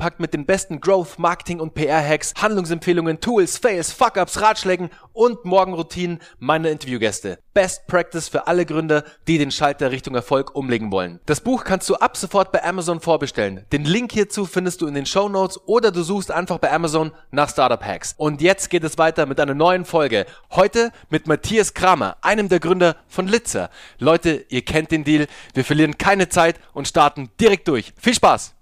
vollgepackt mit den besten Growth, Marketing und PR-Hacks, Handlungsempfehlungen, Tools, Fails, Fuck-Ups, Ratschlägen und Morgenroutinen meiner Interviewgäste. Best Practice für alle Gründer, die den Schalter Richtung Erfolg umlegen wollen. Das Buch kannst du ab sofort bei Amazon vorbestellen. Den Link hierzu findest du in den Show Notes oder du suchst einfach bei Amazon nach Startup Hacks. Und jetzt geht es weiter mit einer neuen Folge. Heute mit Matthias Kramer, einem der Gründer von Litzer. Leute, ihr kennt den Deal. Wir verlieren keine Zeit und starten direkt durch. Viel Spaß!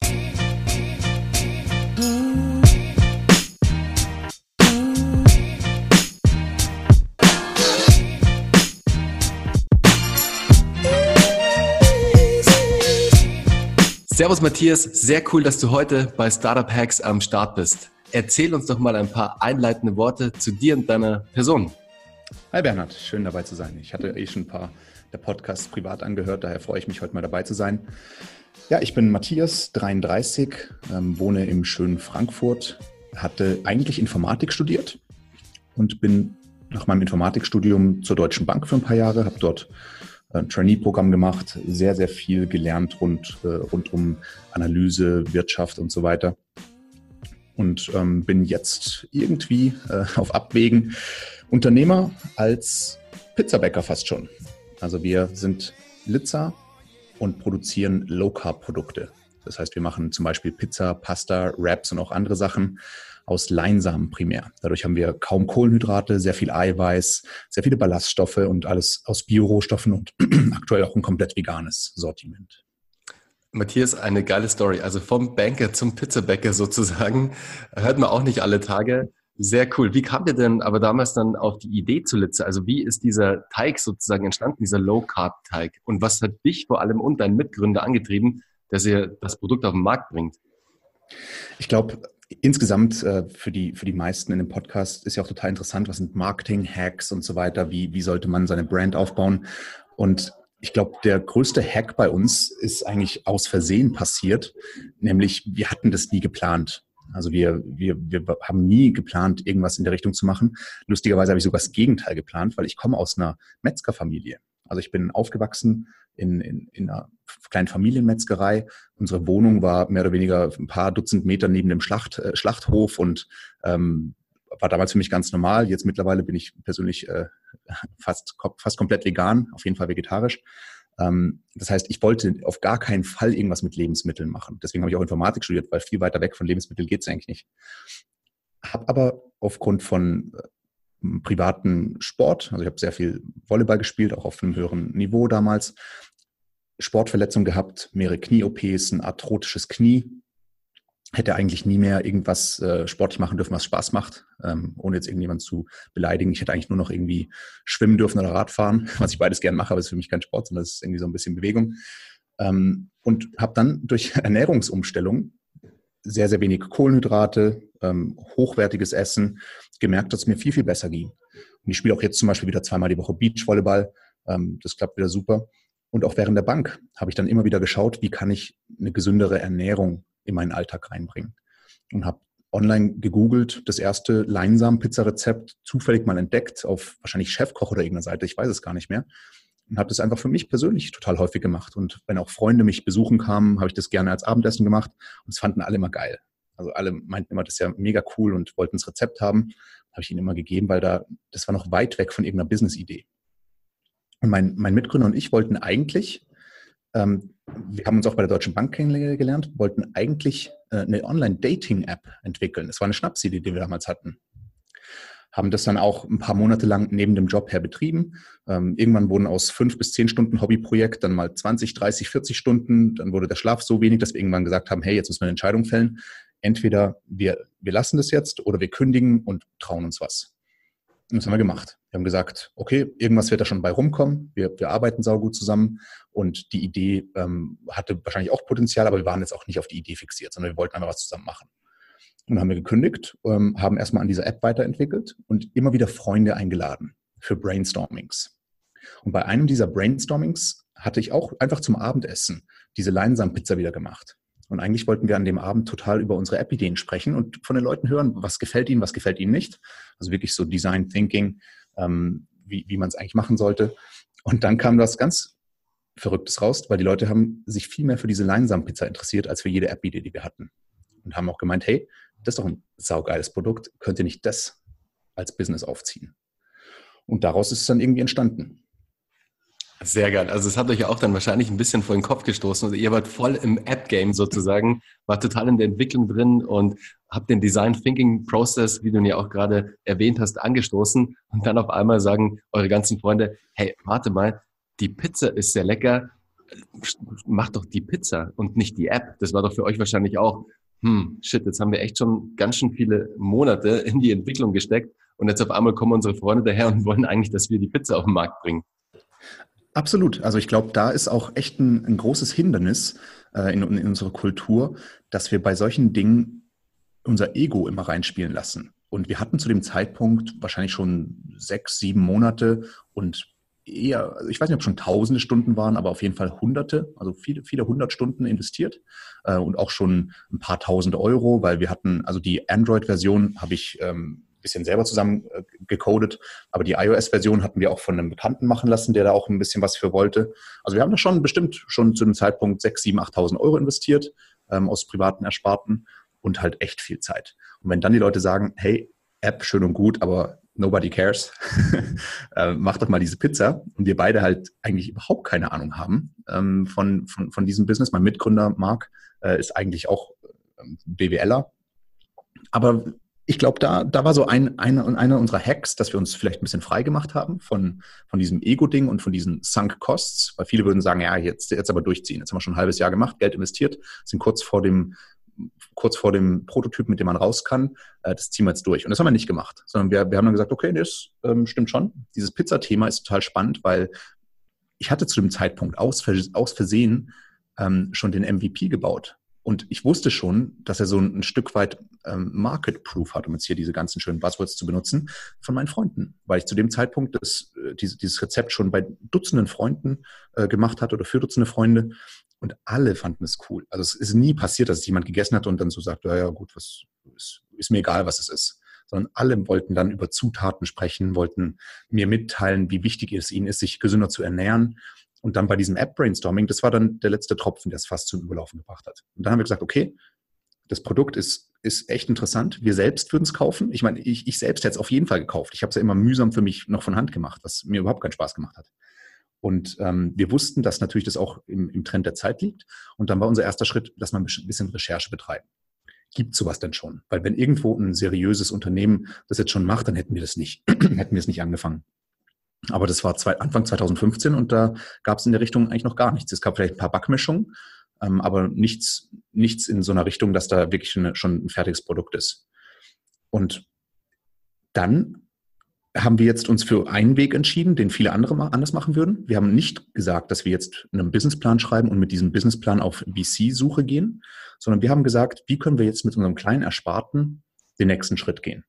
Servus Matthias, sehr cool, dass du heute bei Startup Hacks am Start bist. Erzähl uns doch mal ein paar einleitende Worte zu dir und deiner Person. Hi Bernhard, schön dabei zu sein. Ich hatte eh schon ein paar der Podcasts privat angehört, daher freue ich mich heute mal dabei zu sein. Ja, ich bin Matthias, 33, ähm, wohne im schönen Frankfurt, hatte eigentlich Informatik studiert und bin nach meinem Informatikstudium zur Deutschen Bank für ein paar Jahre, habe dort ein äh, Trainee-Programm gemacht, sehr, sehr viel gelernt rund, äh, rund um Analyse, Wirtschaft und so weiter. Und ähm, bin jetzt irgendwie äh, auf Abwägen Unternehmer als Pizzabäcker fast schon. Also wir sind Litzer und produzieren Low-Carb-Produkte. Das heißt, wir machen zum Beispiel Pizza, Pasta, Wraps und auch andere Sachen aus Leinsamen primär. Dadurch haben wir kaum Kohlenhydrate, sehr viel Eiweiß, sehr viele Ballaststoffe und alles aus Biorohstoffen und aktuell auch ein komplett veganes Sortiment. Matthias, eine geile Story. Also vom Banker zum Pizzabäcker sozusagen. Hört man auch nicht alle Tage. Sehr cool. Wie kam ihr denn aber damals dann auf die Idee zu Litze? Also wie ist dieser Teig sozusagen entstanden, dieser Low-Carb-Teig? Und was hat dich vor allem und deinen Mitgründer angetrieben, dass ihr das Produkt auf den Markt bringt? Ich glaube, insgesamt äh, für, die, für die meisten in dem Podcast ist ja auch total interessant, was sind Marketing-Hacks und so weiter, wie, wie sollte man seine Brand aufbauen. Und ich glaube, der größte Hack bei uns ist eigentlich aus Versehen passiert, nämlich wir hatten das nie geplant. Also wir, wir, wir haben nie geplant, irgendwas in der Richtung zu machen. Lustigerweise habe ich sogar das Gegenteil geplant, weil ich komme aus einer Metzgerfamilie. Also ich bin aufgewachsen in, in, in einer kleinen Familienmetzgerei. Unsere Wohnung war mehr oder weniger ein paar Dutzend Meter neben dem Schlacht, äh, Schlachthof und ähm, war damals für mich ganz normal. Jetzt mittlerweile bin ich persönlich äh, fast, fast komplett vegan, auf jeden Fall vegetarisch. Ähm, das heißt, ich wollte auf gar keinen Fall irgendwas mit Lebensmitteln machen. Deswegen habe ich auch Informatik studiert, weil viel weiter weg von Lebensmitteln geht es eigentlich nicht. Habe aber aufgrund von äh, privaten Sport. Also ich habe sehr viel Volleyball gespielt, auch auf einem höheren Niveau damals. Sportverletzung gehabt, mehrere Knie-OPs, ein arthrotisches Knie. Hätte eigentlich nie mehr irgendwas äh, sportlich machen dürfen, was Spaß macht, ähm, ohne jetzt irgendjemand zu beleidigen. Ich hätte eigentlich nur noch irgendwie schwimmen dürfen oder Radfahren, was ich beides gern mache, aber es ist für mich kein Sport, sondern es ist irgendwie so ein bisschen Bewegung. Ähm, und habe dann durch Ernährungsumstellung sehr, sehr wenig Kohlenhydrate, ähm, hochwertiges Essen, gemerkt, dass es mir viel, viel besser ging. Und ich spiele auch jetzt zum Beispiel wieder zweimal die Woche Beachvolleyball. Ähm, das klappt wieder super. Und auch während der Bank habe ich dann immer wieder geschaut, wie kann ich eine gesündere Ernährung in meinen Alltag reinbringen. Und habe online gegoogelt, das erste Leinsamen-Pizza-Rezept zufällig mal entdeckt, auf wahrscheinlich Chefkoch oder irgendeiner Seite, ich weiß es gar nicht mehr. Und habe das einfach für mich persönlich total häufig gemacht. Und wenn auch Freunde mich besuchen kamen, habe ich das gerne als Abendessen gemacht. Und es fanden alle immer geil. Also alle meinten immer, das ist ja mega cool und wollten das Rezept haben. Habe ich ihnen immer gegeben, weil da, das war noch weit weg von irgendeiner Business-Idee. Und mein, mein Mitgründer und ich wollten eigentlich, ähm, wir haben uns auch bei der Deutschen Bank kennengelernt, wollten eigentlich äh, eine Online-Dating-App entwickeln. Es war eine Schnapsidee, die wir damals hatten haben das dann auch ein paar Monate lang neben dem Job her betrieben. Ähm, irgendwann wurden aus fünf bis zehn Stunden Hobbyprojekt dann mal 20, 30, 40 Stunden. Dann wurde der Schlaf so wenig, dass wir irgendwann gesagt haben, hey, jetzt müssen wir eine Entscheidung fällen entweder wir, wir lassen das jetzt oder wir kündigen und trauen uns was. Und das haben wir gemacht. Wir haben gesagt, okay, irgendwas wird da schon bei rumkommen. Wir, wir arbeiten saugut zusammen. Und die Idee ähm, hatte wahrscheinlich auch Potenzial, aber wir waren jetzt auch nicht auf die Idee fixiert, sondern wir wollten einfach was zusammen machen. Und dann haben wir gekündigt, ähm, haben erstmal an dieser App weiterentwickelt und immer wieder Freunde eingeladen für Brainstormings. Und bei einem dieser Brainstormings hatte ich auch einfach zum Abendessen diese Leinsamen-Pizza wieder gemacht. Und eigentlich wollten wir an dem Abend total über unsere App-Ideen sprechen und von den Leuten hören, was gefällt ihnen, was gefällt ihnen nicht. Also wirklich so Design Thinking, ähm, wie, wie man es eigentlich machen sollte. Und dann kam das ganz Verrücktes raus, weil die Leute haben sich viel mehr für diese Leinsamen-Pizza interessiert, als für jede App-Idee, die wir hatten. Und haben auch gemeint, hey, das ist doch ein saugeiles Produkt, könnt ihr nicht das als Business aufziehen? Und daraus ist es dann irgendwie entstanden. Sehr geil. Also es hat euch auch dann wahrscheinlich ein bisschen vor den Kopf gestoßen. Also ihr wart voll im App-Game sozusagen, war total in der Entwicklung drin und habt den Design Thinking Process, wie du ihn ja auch gerade erwähnt hast, angestoßen und dann auf einmal sagen eure ganzen Freunde, hey, warte mal, die Pizza ist sehr lecker, mach doch die Pizza und nicht die App. Das war doch für euch wahrscheinlich auch, hm, shit, jetzt haben wir echt schon ganz schön viele Monate in die Entwicklung gesteckt und jetzt auf einmal kommen unsere Freunde daher und wollen eigentlich, dass wir die Pizza auf den Markt bringen. Absolut. Also ich glaube, da ist auch echt ein, ein großes Hindernis äh, in, in unserer Kultur, dass wir bei solchen Dingen unser Ego immer reinspielen lassen. Und wir hatten zu dem Zeitpunkt wahrscheinlich schon sechs, sieben Monate und eher, also ich weiß nicht, ob schon tausende Stunden waren, aber auf jeden Fall hunderte, also viele, viele hundert Stunden investiert äh, und auch schon ein paar tausend Euro, weil wir hatten, also die Android-Version habe ich ähm, bisschen selber zusammen äh, gecodet. Aber die iOS-Version hatten wir auch von einem Bekannten machen lassen, der da auch ein bisschen was für wollte. Also wir haben da schon bestimmt schon zu dem Zeitpunkt 6, 7, 8.000 Euro investiert ähm, aus privaten Ersparten und halt echt viel Zeit. Und wenn dann die Leute sagen, hey, App schön und gut, aber nobody cares, äh, mach doch mal diese Pizza und wir beide halt eigentlich überhaupt keine Ahnung haben ähm, von, von, von diesem Business. Mein Mitgründer Marc äh, ist eigentlich auch ähm, BWLer, aber ich glaube, da, da war so ein, eine, einer unserer Hacks, dass wir uns vielleicht ein bisschen frei gemacht haben von, von diesem Ego-Ding und von diesen Sunk Costs, weil viele würden sagen, ja, jetzt, jetzt aber durchziehen. Jetzt haben wir schon ein halbes Jahr gemacht, Geld investiert, sind kurz vor dem, kurz vor dem Prototyp, mit dem man raus kann, äh, das ziehen wir jetzt durch. Und das haben wir nicht gemacht, sondern wir, wir haben dann gesagt, okay, das ähm, stimmt schon. Dieses Pizza-Thema ist total spannend, weil ich hatte zu dem Zeitpunkt aus, aus Versehen ähm, schon den MVP gebaut. Und ich wusste schon, dass er so ein, ein Stück weit ähm, Market-Proof hat, um jetzt hier diese ganzen schönen Buzzwords zu benutzen, von meinen Freunden. Weil ich zu dem Zeitpunkt das, äh, diese, dieses Rezept schon bei Dutzenden Freunden äh, gemacht hatte oder für Dutzende Freunde. Und alle fanden es cool. Also es ist nie passiert, dass es jemand gegessen hat und dann so sagt, ja, ja gut, was ist, ist mir egal, was es ist. Sondern alle wollten dann über Zutaten sprechen, wollten mir mitteilen, wie wichtig es ihnen ist, sich gesünder zu ernähren. Und dann bei diesem App-Brainstorming, das war dann der letzte Tropfen, der es fast zum Überlaufen gebracht hat. Und dann haben wir gesagt, okay, das Produkt ist, ist echt interessant. Wir selbst würden es kaufen. Ich meine, ich, ich selbst hätte es auf jeden Fall gekauft. Ich habe es ja immer mühsam für mich noch von Hand gemacht, was mir überhaupt keinen Spaß gemacht hat. Und ähm, wir wussten, dass natürlich das auch im, im Trend der Zeit liegt. Und dann war unser erster Schritt, dass wir ein bisschen Recherche betreiben. Gibt sowas denn schon? Weil wenn irgendwo ein seriöses Unternehmen das jetzt schon macht, dann hätten wir das nicht, hätten wir es nicht angefangen. Aber das war zwei, Anfang 2015 und da gab es in der Richtung eigentlich noch gar nichts. Es gab vielleicht ein paar Backmischungen, ähm, aber nichts, nichts in so einer Richtung, dass da wirklich eine, schon ein fertiges Produkt ist. Und dann haben wir jetzt uns für einen Weg entschieden, den viele andere anders machen würden. Wir haben nicht gesagt, dass wir jetzt einen Businessplan schreiben und mit diesem Businessplan auf VC-Suche gehen, sondern wir haben gesagt, wie können wir jetzt mit unserem kleinen Ersparten den nächsten Schritt gehen.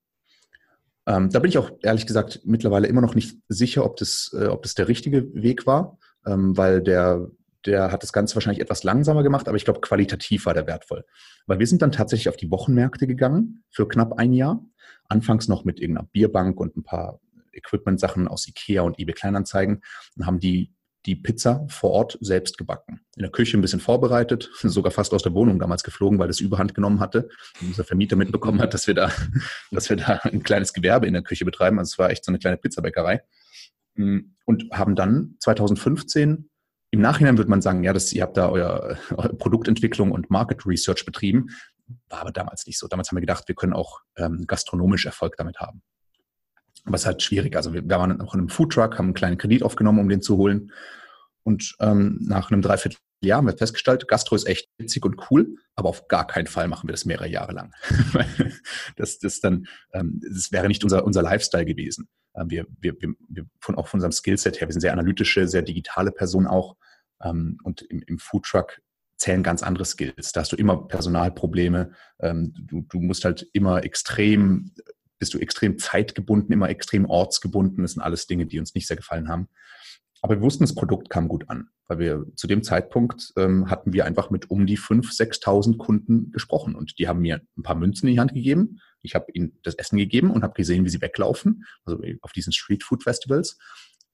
Ähm, da bin ich auch ehrlich gesagt mittlerweile immer noch nicht sicher, ob das, äh, ob das der richtige Weg war, ähm, weil der, der hat das Ganze wahrscheinlich etwas langsamer gemacht, aber ich glaube, qualitativ war der wertvoll. Weil wir sind dann tatsächlich auf die Wochenmärkte gegangen für knapp ein Jahr. Anfangs noch mit irgendeiner Bierbank und ein paar Equipment-Sachen aus Ikea und eBay Kleinanzeigen und haben die die Pizza vor Ort selbst gebacken. In der Küche ein bisschen vorbereitet, sogar fast aus der Wohnung damals geflogen, weil das Überhand genommen hatte. Und unser Vermieter mitbekommen hat, dass wir da, dass wir da ein kleines Gewerbe in der Küche betreiben. Also es war echt so eine kleine Pizzabäckerei. Und haben dann 2015 im Nachhinein würde man sagen, ja, das, ihr habt da euer, eure Produktentwicklung und Market Research betrieben. War aber damals nicht so. Damals haben wir gedacht, wir können auch ähm, gastronomisch Erfolg damit haben. Aber es ist halt schwierig. Also wir, wir waren auch in einem Foodtruck, haben einen kleinen Kredit aufgenommen, um den zu holen. Und ähm, nach einem Dreiviertel ja, haben wir festgestellt, Gastro ist echt witzig und cool, aber auf gar keinen Fall machen wir das mehrere Jahre lang. das, das, dann, ähm, das wäre nicht unser, unser Lifestyle gewesen. Ähm, wir, wir, wir, von, auch von unserem Skillset her, wir sind sehr analytische, sehr digitale Personen auch. Ähm, und im, im Foodtruck zählen ganz andere Skills. Da hast du immer Personalprobleme. Du, du musst halt immer extrem, bist du extrem zeitgebunden, immer extrem ortsgebunden. Das sind alles Dinge, die uns nicht sehr gefallen haben. Aber wir wussten, das Produkt kam gut an, weil wir zu dem Zeitpunkt ähm, hatten wir einfach mit um die 5.000, 6.000 Kunden gesprochen und die haben mir ein paar Münzen in die Hand gegeben. Ich habe ihnen das Essen gegeben und habe gesehen, wie sie weglaufen, also auf diesen Street Food Festivals.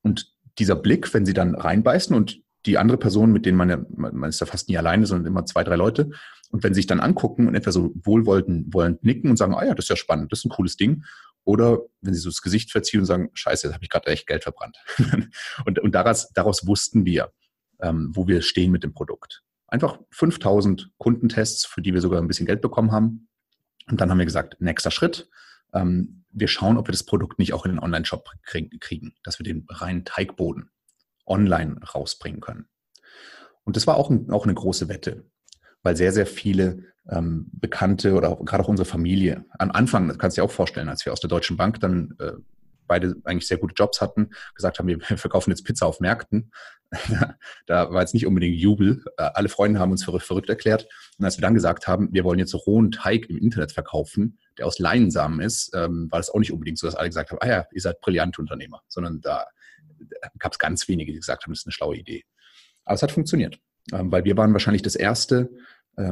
Und dieser Blick, wenn sie dann reinbeißen und die andere Person, mit denen man ja, man ist ja fast nie alleine, sondern immer zwei, drei Leute. Und wenn sie sich dann angucken und etwa so wohlwollend wollend nicken und sagen, ah ja, das ist ja spannend, das ist ein cooles Ding. Oder wenn sie so das Gesicht verziehen und sagen, scheiße, jetzt habe ich gerade echt Geld verbrannt. und und daraus, daraus wussten wir, ähm, wo wir stehen mit dem Produkt. Einfach 5000 Kundentests, für die wir sogar ein bisschen Geld bekommen haben. Und dann haben wir gesagt, nächster Schritt, ähm, wir schauen, ob wir das Produkt nicht auch in den Online-Shop kriegen, dass wir den reinen Teigboden online rausbringen können. Und das war auch, ein, auch eine große Wette, weil sehr, sehr viele ähm, Bekannte oder auch, gerade auch unsere Familie am Anfang, das kannst du dir auch vorstellen, als wir aus der Deutschen Bank dann äh, beide eigentlich sehr gute Jobs hatten, gesagt haben, wir verkaufen jetzt Pizza auf Märkten. da war jetzt nicht unbedingt Jubel. Äh, alle Freunde haben uns verrückt, erklärt. Und als wir dann gesagt haben, wir wollen jetzt rohen Teig im Internet verkaufen, der aus Leinsamen ist, ähm, war das auch nicht unbedingt so, dass alle gesagt haben, ah ja, ihr seid brillante Unternehmer, sondern da gab es ganz wenige, die gesagt haben, das ist eine schlaue Idee. Aber es hat funktioniert, ähm, weil wir waren wahrscheinlich das erste,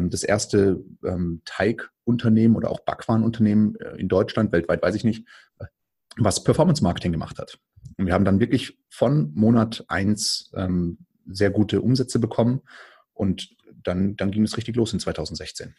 das erste ähm, Teigunternehmen oder auch Backwarenunternehmen äh, in Deutschland, weltweit weiß ich nicht, äh, was Performance Marketing gemacht hat. Und wir haben dann wirklich von Monat eins sehr gute Umsätze bekommen und dann, dann ging es richtig los in 2016.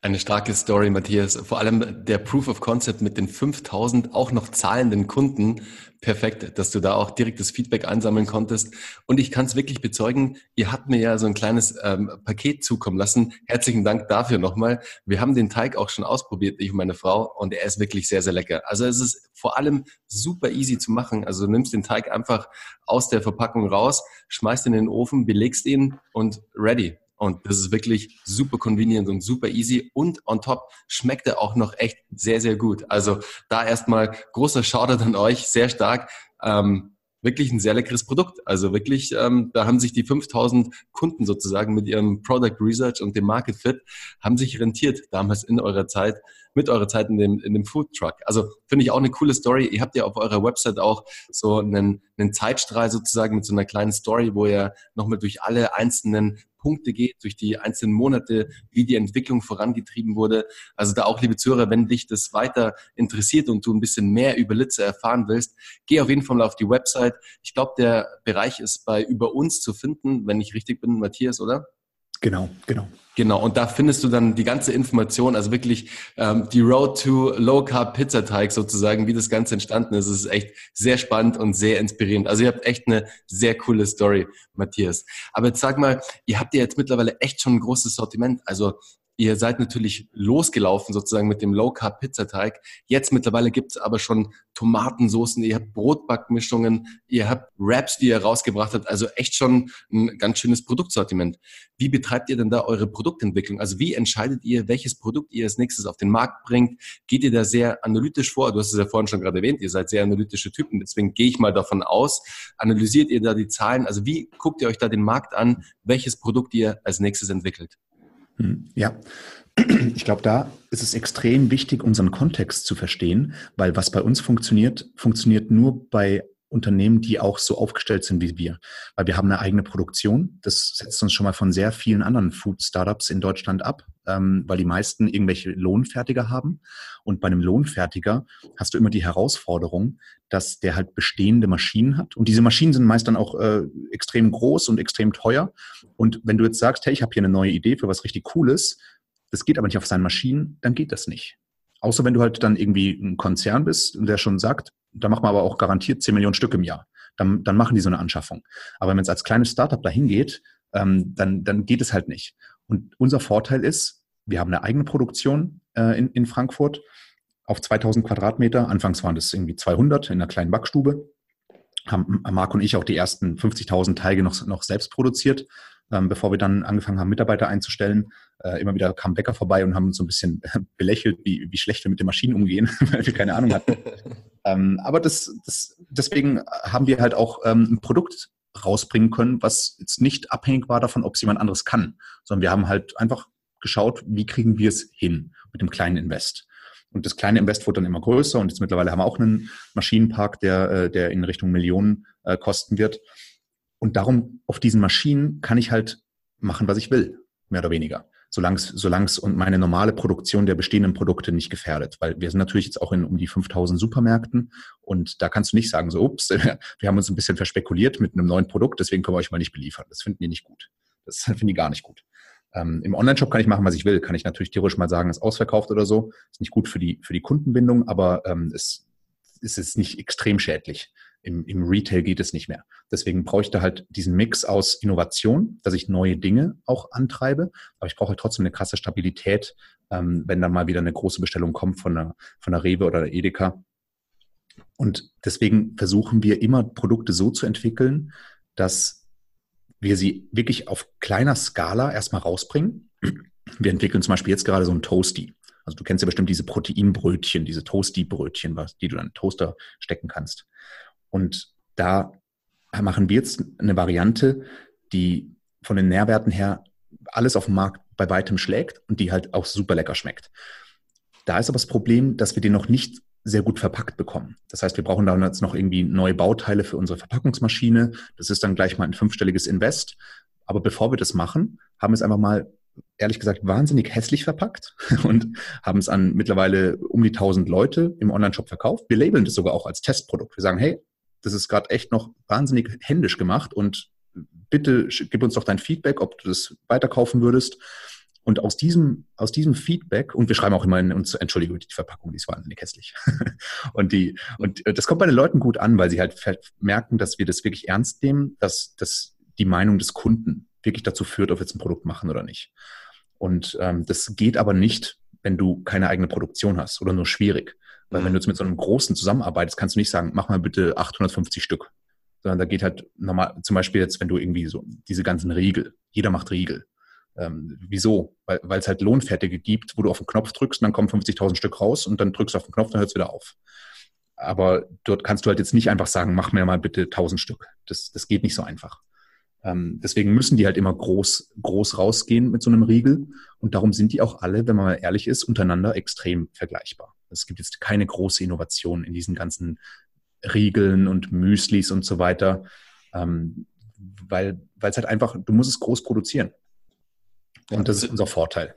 Eine starke Story, Matthias. Vor allem der Proof of Concept mit den 5000 auch noch zahlenden Kunden. Perfekt, dass du da auch direkt das Feedback einsammeln konntest. Und ich kann es wirklich bezeugen, ihr habt mir ja so ein kleines ähm, Paket zukommen lassen. Herzlichen Dank dafür nochmal. Wir haben den Teig auch schon ausprobiert, ich und meine Frau, und er ist wirklich sehr, sehr lecker. Also es ist vor allem super easy zu machen. Also du nimmst den Teig einfach aus der Verpackung raus, schmeißt ihn in den Ofen, belegst ihn und ready. Und das ist wirklich super convenient und super easy. Und on top schmeckt er auch noch echt sehr, sehr gut. Also da erstmal großer Shoutout an euch, sehr stark. Ähm, wirklich ein sehr leckeres Produkt. Also wirklich, ähm, da haben sich die 5000 Kunden sozusagen mit ihrem Product Research und dem Market Fit, haben sich rentiert damals in eurer Zeit, mit eurer Zeit in dem, in dem Food Truck. Also finde ich auch eine coole Story. Ihr habt ja auf eurer Website auch so einen, einen Zeitstrahl sozusagen mit so einer kleinen Story, wo ihr nochmal durch alle einzelnen Punkte geht, durch die einzelnen Monate, wie die Entwicklung vorangetrieben wurde. Also da auch, liebe Zuhörer, wenn dich das weiter interessiert und du ein bisschen mehr über Litze erfahren willst, geh auf jeden Fall auf die Website. Ich glaube, der Bereich ist bei über uns zu finden, wenn ich richtig bin, Matthias, oder? Genau, genau. Genau, und da findest du dann die ganze Information, also wirklich ähm, die Road to Low Carb Pizza Teig sozusagen, wie das Ganze entstanden ist. Es ist echt sehr spannend und sehr inspirierend. Also ihr habt echt eine sehr coole Story, Matthias. Aber jetzt sag mal, ihr habt ja jetzt mittlerweile echt schon ein großes Sortiment. Also Ihr seid natürlich losgelaufen sozusagen mit dem Low Carb Pizzateig. Jetzt mittlerweile gibt es aber schon Tomatensoßen, ihr habt Brotbackmischungen, ihr habt Wraps, die ihr rausgebracht habt. Also echt schon ein ganz schönes Produktsortiment. Wie betreibt ihr denn da eure Produktentwicklung? Also wie entscheidet ihr, welches Produkt ihr als nächstes auf den Markt bringt? Geht ihr da sehr analytisch vor? Du hast es ja vorhin schon gerade erwähnt, ihr seid sehr analytische Typen. Deswegen gehe ich mal davon aus. Analysiert ihr da die Zahlen? Also wie guckt ihr euch da den Markt an? Welches Produkt ihr als nächstes entwickelt? Hm, ja, ich glaube, da ist es extrem wichtig, unseren Kontext zu verstehen, weil was bei uns funktioniert, funktioniert nur bei Unternehmen, die auch so aufgestellt sind wie wir. Weil wir haben eine eigene Produktion. Das setzt uns schon mal von sehr vielen anderen Food-Startups in Deutschland ab, ähm, weil die meisten irgendwelche Lohnfertiger haben. Und bei einem Lohnfertiger hast du immer die Herausforderung, dass der halt bestehende Maschinen hat. Und diese Maschinen sind meist dann auch äh, extrem groß und extrem teuer. Und wenn du jetzt sagst, hey, ich habe hier eine neue Idee für was richtig Cooles, das geht aber nicht auf seinen Maschinen, dann geht das nicht. Außer wenn du halt dann irgendwie ein Konzern bist der schon sagt, da machen wir aber auch garantiert 10 Millionen Stück im Jahr. Dann, dann machen die so eine Anschaffung. Aber wenn es als kleines Startup dahin geht, ähm, dann, dann geht es halt nicht. Und unser Vorteil ist, wir haben eine eigene Produktion äh, in, in Frankfurt auf 2000 Quadratmeter. Anfangs waren das irgendwie 200 in einer kleinen Backstube. Haben Marc und ich auch die ersten 50.000 Teige noch, noch selbst produziert. ähm, bevor wir dann angefangen haben, Mitarbeiter einzustellen. Äh, immer wieder kam Bäcker vorbei und haben uns so ein bisschen belächelt, wie, wie schlecht wir mit den Maschinen umgehen, weil wir keine Ahnung hatten. ähm, aber das, das, deswegen haben wir halt auch ähm, ein Produkt rausbringen können, was jetzt nicht abhängig war davon, ob es jemand anderes kann, sondern wir haben halt einfach geschaut, wie kriegen wir es hin mit dem kleinen Invest. Und das kleine Invest wurde dann immer größer und jetzt mittlerweile haben wir auch einen Maschinenpark, der, äh, der in Richtung Millionen äh, kosten wird. Und darum, auf diesen Maschinen kann ich halt machen, was ich will, mehr oder weniger. Solange es, solange es und meine normale Produktion der bestehenden Produkte nicht gefährdet. Weil wir sind natürlich jetzt auch in um die 5000 Supermärkten und da kannst du nicht sagen, so, ups, wir haben uns ein bisschen verspekuliert mit einem neuen Produkt, deswegen können wir euch mal nicht beliefern. Das finden die nicht gut. Das finden die gar nicht gut. Ähm, Im Online-Shop kann ich machen, was ich will. Kann ich natürlich theoretisch mal sagen, ist ausverkauft oder so. Ist nicht gut für die, für die Kundenbindung, aber ähm, es, es ist nicht extrem schädlich. Im, Im Retail geht es nicht mehr. Deswegen brauche ich da halt diesen Mix aus Innovation, dass ich neue Dinge auch antreibe, aber ich brauche halt trotzdem eine krasse Stabilität, ähm, wenn dann mal wieder eine große Bestellung kommt von der, von Rewe oder der Edeka. Und deswegen versuchen wir immer Produkte so zu entwickeln, dass wir sie wirklich auf kleiner Skala erstmal rausbringen. Wir entwickeln zum Beispiel jetzt gerade so ein Toasty. Also du kennst ja bestimmt diese Proteinbrötchen, diese Toasty-Brötchen, die du dann in den Toaster stecken kannst. Und da machen wir jetzt eine Variante, die von den Nährwerten her alles auf dem Markt bei weitem schlägt und die halt auch super lecker schmeckt. Da ist aber das Problem, dass wir den noch nicht sehr gut verpackt bekommen. Das heißt, wir brauchen dann jetzt noch irgendwie neue Bauteile für unsere Verpackungsmaschine. Das ist dann gleich mal ein fünfstelliges Invest. Aber bevor wir das machen, haben wir es einfach mal, ehrlich gesagt, wahnsinnig hässlich verpackt und haben es an mittlerweile um die 1000 Leute im Online-Shop verkauft. Wir labeln das sogar auch als Testprodukt. Wir sagen, hey, das ist gerade echt noch wahnsinnig händisch gemacht und bitte gib uns doch dein Feedback, ob du das weiterkaufen würdest. Und aus diesem, aus diesem Feedback, und wir schreiben auch immer in uns, Entschuldigung, die Verpackung, die ist wahnsinnig hässlich. und die, und das kommt bei den Leuten gut an, weil sie halt merken, dass wir das wirklich ernst nehmen, dass, dass die Meinung des Kunden wirklich dazu führt, ob wir jetzt ein Produkt machen oder nicht. Und ähm, das geht aber nicht, wenn du keine eigene Produktion hast oder nur schwierig. Weil mhm. wenn du jetzt mit so einem Großen zusammenarbeitest, kannst du nicht sagen, mach mal bitte 850 Stück. Sondern da geht halt normal, zum Beispiel jetzt, wenn du irgendwie so diese ganzen Riegel, jeder macht Riegel. Ähm, wieso? Weil es halt Lohnfertige gibt, wo du auf den Knopf drückst und dann kommen 50.000 Stück raus und dann drückst du auf den Knopf, dann hört es wieder auf. Aber dort kannst du halt jetzt nicht einfach sagen, mach mir mal bitte 1000 Stück. Das, das geht nicht so einfach. Ähm, deswegen müssen die halt immer groß, groß rausgehen mit so einem Riegel. Und darum sind die auch alle, wenn man mal ehrlich ist, untereinander extrem vergleichbar. Es gibt jetzt keine große Innovation in diesen ganzen Riegeln und Müslis und so weiter. Ähm, weil es halt einfach, du musst es groß produzieren. Und das ist unser Vorteil.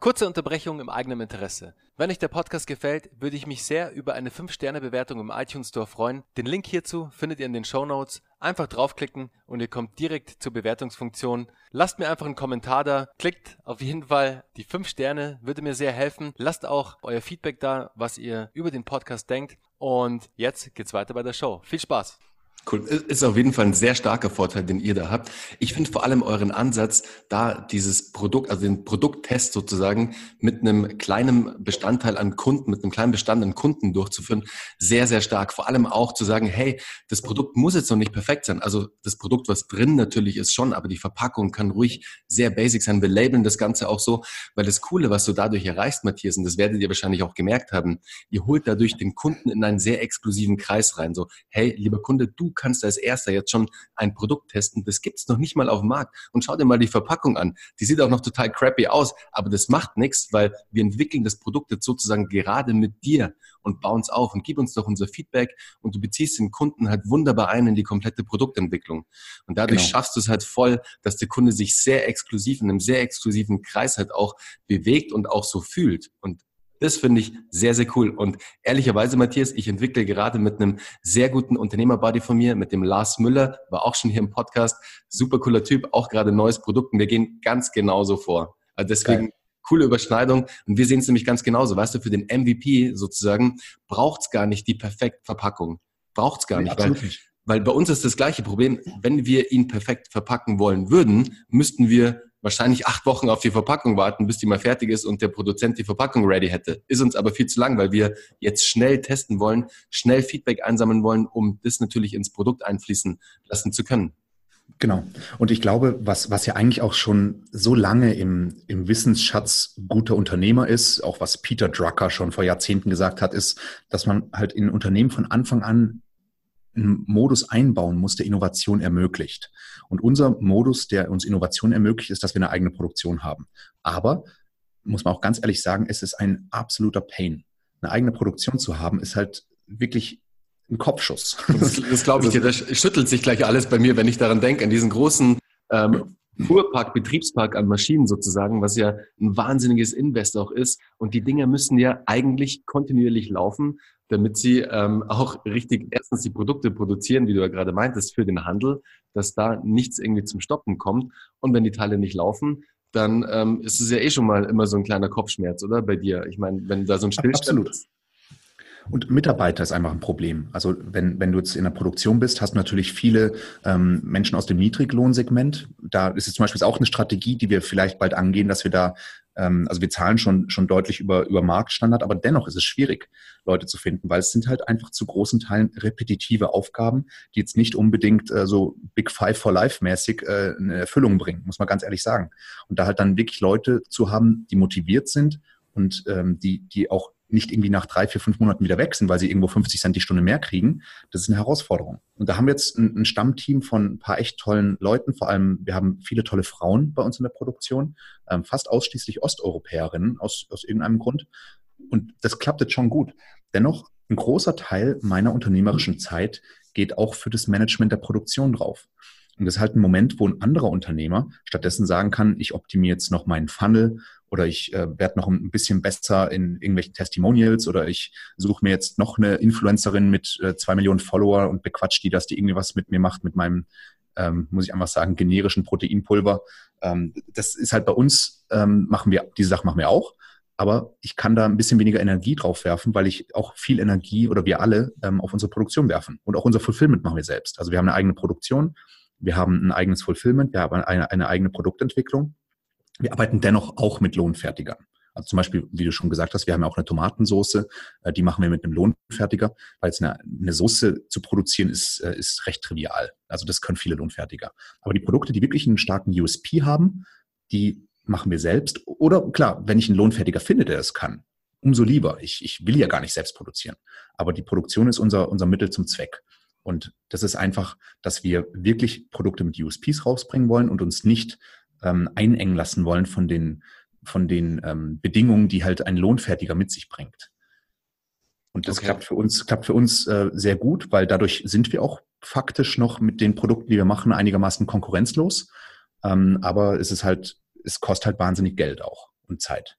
Kurze Unterbrechung im eigenen Interesse. Wenn euch der Podcast gefällt, würde ich mich sehr über eine 5-Sterne-Bewertung im iTunes Store freuen. Den Link hierzu findet ihr in den Show Notes. Einfach draufklicken und ihr kommt direkt zur Bewertungsfunktion. Lasst mir einfach einen Kommentar da. Klickt auf jeden Fall die 5 Sterne, würde mir sehr helfen. Lasst auch euer Feedback da, was ihr über den Podcast denkt. Und jetzt geht's weiter bei der Show. Viel Spaß! Cool. Ist auf jeden Fall ein sehr starker Vorteil, den ihr da habt. Ich finde vor allem euren Ansatz, da dieses Produkt, also den Produkttest sozusagen mit einem kleinen Bestandteil an Kunden, mit einem kleinen Bestand an Kunden durchzuführen, sehr, sehr stark. Vor allem auch zu sagen, hey, das Produkt muss jetzt noch nicht perfekt sein. Also das Produkt, was drin natürlich ist schon, aber die Verpackung kann ruhig sehr basic sein. Wir labeln das Ganze auch so, weil das Coole, was du dadurch erreichst, Matthias, und das werdet ihr wahrscheinlich auch gemerkt haben, ihr holt dadurch den Kunden in einen sehr exklusiven Kreis rein. So, hey, lieber Kunde, du kannst als erster jetzt schon ein Produkt testen. Das gibt's noch nicht mal auf dem Markt. Und schau dir mal die Verpackung an. Die sieht auch noch total crappy aus, aber das macht nichts, weil wir entwickeln das Produkt jetzt sozusagen gerade mit dir und bauen es auf und gib uns doch unser Feedback und du beziehst den Kunden halt wunderbar ein in die komplette Produktentwicklung. Und dadurch genau. schaffst du es halt voll, dass der Kunde sich sehr exklusiv in einem sehr exklusiven Kreis halt auch bewegt und auch so fühlt. Und das finde ich sehr, sehr cool. Und ehrlicherweise, Matthias, ich entwickle gerade mit einem sehr guten Unternehmerbuddy von mir, mit dem Lars Müller, war auch schon hier im Podcast, super cooler Typ, auch gerade neues Produkt und wir gehen ganz genauso vor. Also deswegen Geil. coole Überschneidung und wir sehen es nämlich ganz genauso. Weißt du, für den MVP sozusagen braucht es gar nicht die perfekte Verpackung. Braucht es gar nee, nicht, weil, nicht. Weil bei uns ist das gleiche Problem. Wenn wir ihn perfekt verpacken wollen würden, müssten wir wahrscheinlich acht Wochen auf die Verpackung warten, bis die mal fertig ist und der Produzent die Verpackung ready hätte. Ist uns aber viel zu lang, weil wir jetzt schnell testen wollen, schnell Feedback einsammeln wollen, um das natürlich ins Produkt einfließen lassen zu können. Genau. Und ich glaube, was, was ja eigentlich auch schon so lange im, im Wissensschatz guter Unternehmer ist, auch was Peter Drucker schon vor Jahrzehnten gesagt hat, ist, dass man halt in Unternehmen von Anfang an einen Modus einbauen muss, der Innovation ermöglicht. Und unser Modus, der uns Innovation ermöglicht, ist, dass wir eine eigene Produktion haben. Aber, muss man auch ganz ehrlich sagen, es ist ein absoluter Pain. Eine eigene Produktion zu haben, ist halt wirklich ein Kopfschuss. Das, das glaube ich dir, das schüttelt sich gleich alles bei mir, wenn ich daran denke, an diesen großen ähm, Fuhrpark, Betriebspark an Maschinen sozusagen, was ja ein wahnsinniges Invest auch ist. Und die Dinger müssen ja eigentlich kontinuierlich laufen, damit sie ähm, auch richtig erstens die Produkte produzieren, wie du ja gerade meintest, für den Handel, dass da nichts irgendwie zum Stoppen kommt. Und wenn die Teile nicht laufen, dann ähm, ist es ja eh schon mal immer so ein kleiner Kopfschmerz, oder? Bei dir. Ich meine, wenn da so ein Stillstand Absolut. ist. Und Mitarbeiter ist einfach ein Problem. Also wenn, wenn du jetzt in der Produktion bist, hast du natürlich viele ähm, Menschen aus dem Niedriglohnsegment. Da ist es zum Beispiel auch eine Strategie, die wir vielleicht bald angehen, dass wir da, ähm, also wir zahlen schon, schon deutlich über, über Marktstandard, aber dennoch ist es schwierig, Leute zu finden, weil es sind halt einfach zu großen Teilen repetitive Aufgaben, die jetzt nicht unbedingt äh, so Big Five for Life mäßig äh, eine Erfüllung bringen, muss man ganz ehrlich sagen. Und da halt dann wirklich Leute zu haben, die motiviert sind und ähm, die, die auch nicht irgendwie nach drei, vier, fünf Monaten wieder weg weil sie irgendwo 50 Cent die Stunde mehr kriegen, das ist eine Herausforderung. Und da haben wir jetzt ein, ein Stammteam von ein paar echt tollen Leuten, vor allem wir haben viele tolle Frauen bei uns in der Produktion, ähm, fast ausschließlich Osteuropäerinnen aus, aus irgendeinem Grund. Und das klappt jetzt schon gut. Dennoch, ein großer Teil meiner unternehmerischen Zeit geht auch für das Management der Produktion drauf. Und das ist halt ein Moment, wo ein anderer Unternehmer stattdessen sagen kann, ich optimiere jetzt noch meinen Funnel oder ich äh, werde noch ein bisschen besser in irgendwelchen Testimonials oder ich suche mir jetzt noch eine Influencerin mit äh, zwei Millionen Follower und bequatscht die, dass die irgendwie was mit mir macht, mit meinem, ähm, muss ich einfach sagen, generischen Proteinpulver. Ähm, das ist halt bei uns, ähm, machen wir, diese Sache machen wir auch. Aber ich kann da ein bisschen weniger Energie drauf werfen, weil ich auch viel Energie oder wir alle ähm, auf unsere Produktion werfen. Und auch unser Fulfillment machen wir selbst. Also wir haben eine eigene Produktion wir haben ein eigenes Fulfillment, wir haben eine, eine eigene Produktentwicklung. Wir arbeiten dennoch auch mit Lohnfertigern. Also zum Beispiel, wie du schon gesagt hast, wir haben ja auch eine Tomatensauce, äh, die machen wir mit einem Lohnfertiger, weil es eine, eine Soße zu produzieren ist, äh, ist recht trivial. Also das können viele Lohnfertiger. Aber die Produkte, die wirklich einen starken USP haben, die machen wir selbst. Oder klar, wenn ich einen Lohnfertiger finde, der es kann, umso lieber. Ich, ich will ja gar nicht selbst produzieren. Aber die Produktion ist unser, unser Mittel zum Zweck. Und das ist einfach, dass wir wirklich Produkte mit USPs rausbringen wollen und uns nicht ähm, einengen lassen wollen von den, von den ähm, Bedingungen, die halt ein Lohnfertiger mit sich bringt. Und das okay. klappt für uns, klappt für uns äh, sehr gut, weil dadurch sind wir auch faktisch noch mit den Produkten, die wir machen, einigermaßen konkurrenzlos. Ähm, aber es ist halt, es kostet halt wahnsinnig Geld auch und Zeit.